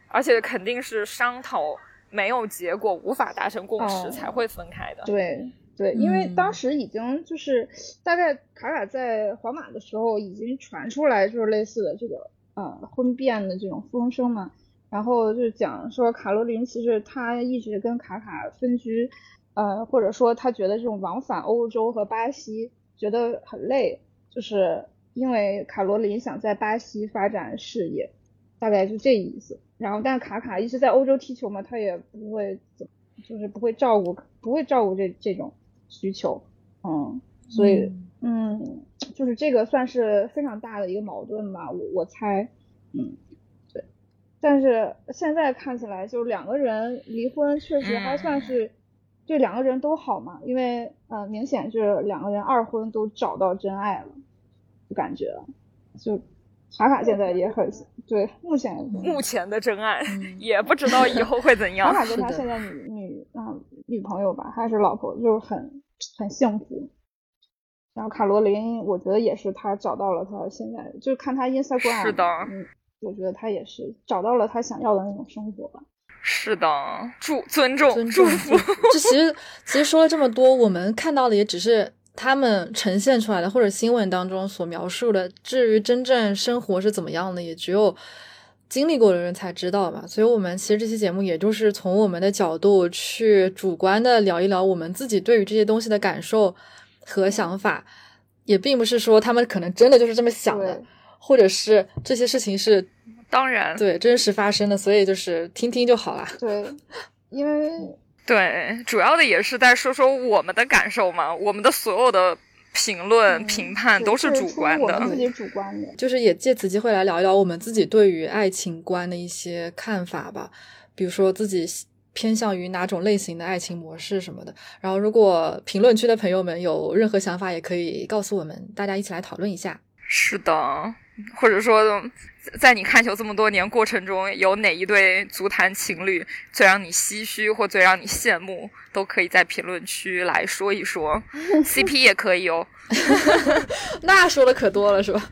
B: 而且肯定是商讨。没有结果，无法达成共识，
C: 哦
B: 才会分开的。
C: 对对，因为
A: 嗯
C: 当时已经就是大概卡卡在皇马的时候已经传出来就是类似的这个呃婚变的这种风声嘛，然后就讲说卡罗琳其实她一直跟卡卡分居，呃或者说她觉得这种往返欧洲和巴西觉得很累，就是因为卡罗琳想在巴西发展事业，大概就这意思。然后，但卡卡一直在欧洲踢球嘛，他也不会怎，就是不会照顾，不会照顾这这种需求，嗯，所以，嗯，就是这个算是非常大的一个矛盾吧，我我猜，嗯，对。但是现在看起来，就是两个人离婚确实还算是对两个人都好嘛，因为呃，明显是两个人二婚都找到真爱了，就感觉就卡卡现在也很对，目前
B: 目前的真爱，
A: 嗯
B: 也不知道以后会怎样
C: 卡。卡跟他现在女女啊、女朋友吧，还是老婆，就是很很幸福。然后卡罗琳，我觉得也是他找到了他现在，就看他 Instagram，
B: 是的
C: 嗯，我觉得他也是找到了他想要的那种生活吧。
B: 是的，祝尊重
A: 尊重
B: 祝福。
A: 这其实其实说了这么多，我们看到的也只是他们呈现出来的，或者新闻当中所描述的。至于真正生活是怎么样的，也只有经历过的人才知道吧。所以，我们其实这期节目也就是从我们的角度去主观的聊一聊我们自己对于这些东西的感受和想法，也并不是说他们可能真的就是这么想的，或者是这些事情是
B: 当然，
A: 对真实发生的，所以就是听听就好啦。
C: 对，因为
B: 对，主要的也是在说说我们的感受嘛，我们的所有的评论、
C: 嗯
B: 评判都是主观的
C: 出我们。自己主观的。
A: 就是也借此机会来聊一聊我们自己对于爱情观的一些看法吧，比如说自己偏向于哪种类型的爱情模式什么的。然后，如果评论区的朋友们有任何想法，也可以告诉我们，大家一起来讨论一下。
B: 是的，或者说，在你看球这么多年过程中，有哪一对足坛情侣最让你唏嘘或最让你羡慕，都可以在评论区来说一说。CP 也可以哦。
A: 那说的可多了，是吧？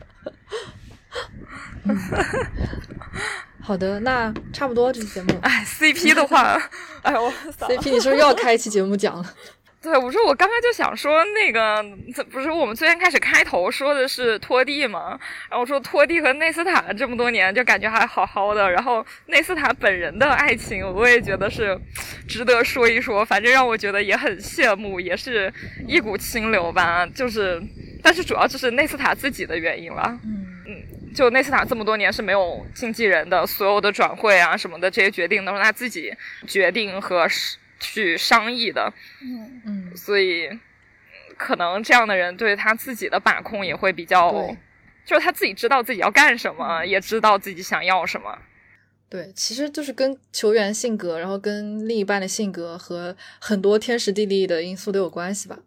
A: 好的，那差不多这期节目。
B: 哎，CP 的话，哎我
A: ，CP，你是不是又要开一期节目讲了？
B: 对，我说我刚刚就想说那个，不是我们最先开始开头说的是托蒂嘛？然后说托蒂和内斯塔这么多年就感觉还好好的，然后内斯塔本人的爱情我也觉得是值得说一说，反正让我觉得也很羡慕，也是一股清流吧。就是，但是主要就是内斯塔自己的原因了。嗯嗯，就内斯塔这么多年是没有经纪人的，所有的转会啊什么的这些决定都是他自己决定和。去商议的，
A: 嗯嗯，
B: 所以可能这样的人对他自己的把控也会比较，就是他自己知道自己要干什么，也知道自己想要什么。
A: 对，其实就是跟球员性格，然后跟另一半的性格和很多天时地利的因素都有关系吧。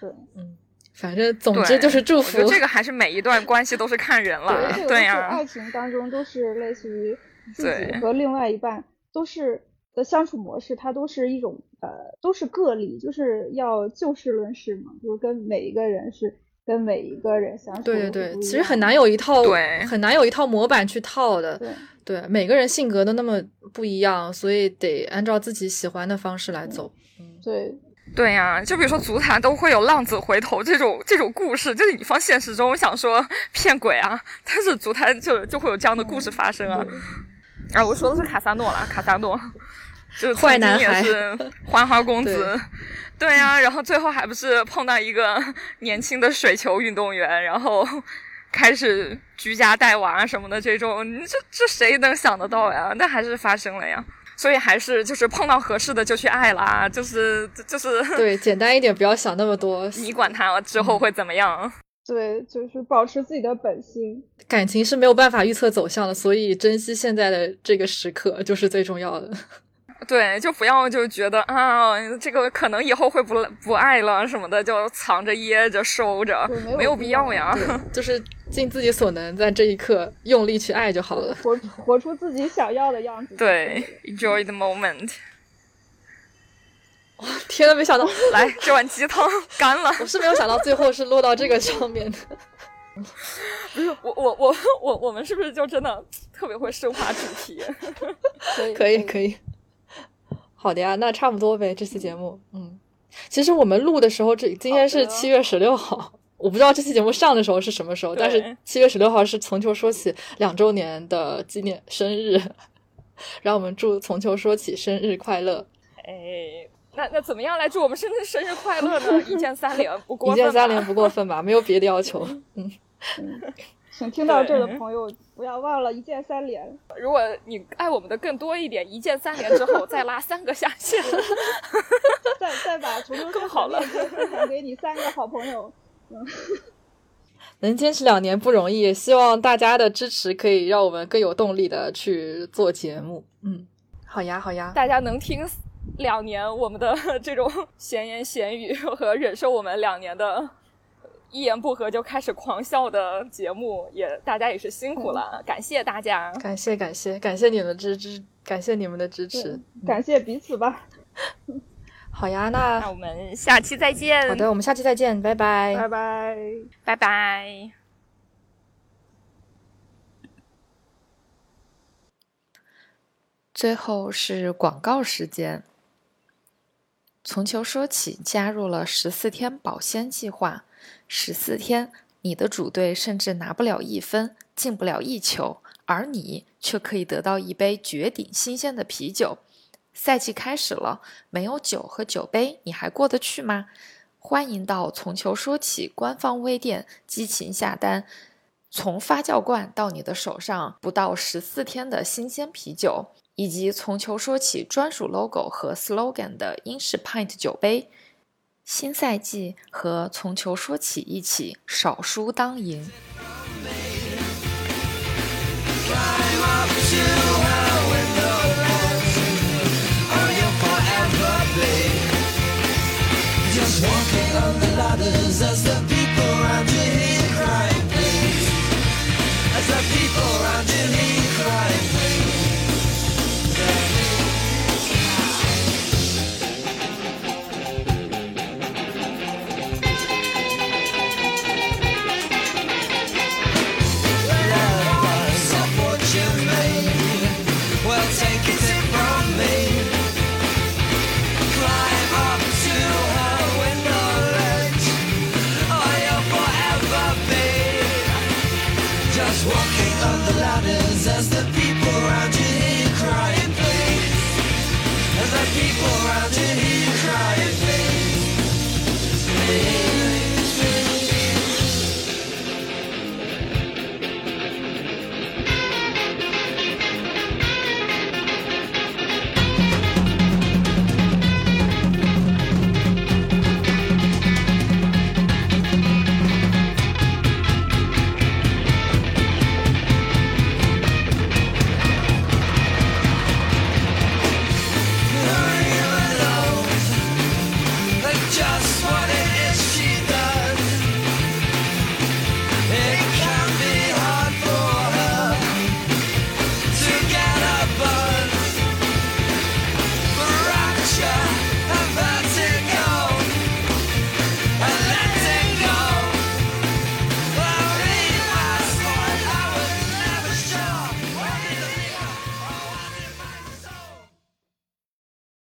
C: 对，
A: 嗯，反正总之就是祝福。
B: 这个还是每一段关系都是看人了，对呀。
C: 爱情当中都是类似于自己和另外一半都是。的相处模式，它都是一种呃，都是个例，就是要就事论事嘛，就是跟每一个人是跟每一个人相处。
A: 对对对，其实很难有一套，
B: 对，
A: 很难有一套模板去套的。
C: 对
A: 对，每个人性格都那么不一样，所以得按照自己喜欢的方式来走。
C: 嗯，对
B: 对呀，就比如说足坛都会有浪子回头这种这种故事，就是你放现实中想说骗鬼啊，但是足坛就就会有这样的故事发生啊。啊，我说的是卡萨诺啦，卡萨诺。就是
A: 坏男
B: 孩，也是 花花公子，对呀，然后最后还不是碰到一个 年轻的水球运动员，然后 开始居家带娃什么的这种，你这这谁能想得到呀？但还是发生了呀，所以还是就是碰到合适的就去爱啦，就是就是
A: 对，简单一点，不要想那么多，
B: 你管他之后会怎么样？
C: 对，就是保持自己的本心。
A: 感情是没有办法预测走向的，所以珍惜现在的这个时刻就是最重要的。
B: 对，就不要就觉得啊，这个可能以后会不不爱了什么的，就藏着掖着收着，没
C: 有
B: 必要呀。
A: 就是尽自己所能，在这一刻用力去爱就好了，
C: 活活出自己想要的样子。
B: 对，enjoy the moment。
A: 哇，天呐，没想到，
B: 来这碗鸡汤干了。
A: 我是没有想到最后是落到这个上面的。
B: 不是我我我我我们是不是就真的特别会升华主题？
A: 可 以可以。好的呀，那差不多呗。这期节目，嗯，其实我们录的时候，这今天是七月十六号，我不知道这期节目上的时候是什么时候，但是七月十六号是从球说起两周年的纪念生日，让我们祝从球说起生日快乐。
B: 哎，那那怎么样来祝我们生日生日快乐呢？一键三连不过
A: 一键三连不过分吧？没有别的要求，嗯。
C: 请 听到这儿的朋友不要忘了一键三连。
B: 如果你爱我们的更多一点，一键三连之后再拉三个下线，
C: 再再把重新
B: 更好了，
C: 分享给你三个好朋友。
A: 能坚持两年不容易，希望大家的支持可以让我们更有动力的去做节目。嗯，好呀好呀，
B: 大家能听两年我们的这种闲言闲语和忍受我们两年的。一言不合就开始狂笑的节目，也大家也是辛苦了，感谢大家，
A: 感谢感谢感谢你们的支持，感谢你们的支持，
C: 感谢彼此吧。
A: 好呀，那
B: 那我们下期再见。
A: 好的，我们下期再见，拜拜，
C: 拜拜，
B: 拜拜。
D: 最后是广告时间。从球说起，加入了十四天保鲜计划。十四天，你的主队甚至拿不了一分，进不了一球，而你却可以得到一杯绝顶新鲜的啤酒。赛季开始了，没有酒和酒杯，你还过得去吗？欢迎到从球说起官方微店激情下单，从发酵罐到你的手上，不到十四天的新鲜啤酒，以及从球说起专属 logo 和 slogan 的英式 pint 酒杯。新赛季和从球说起一起少输当赢。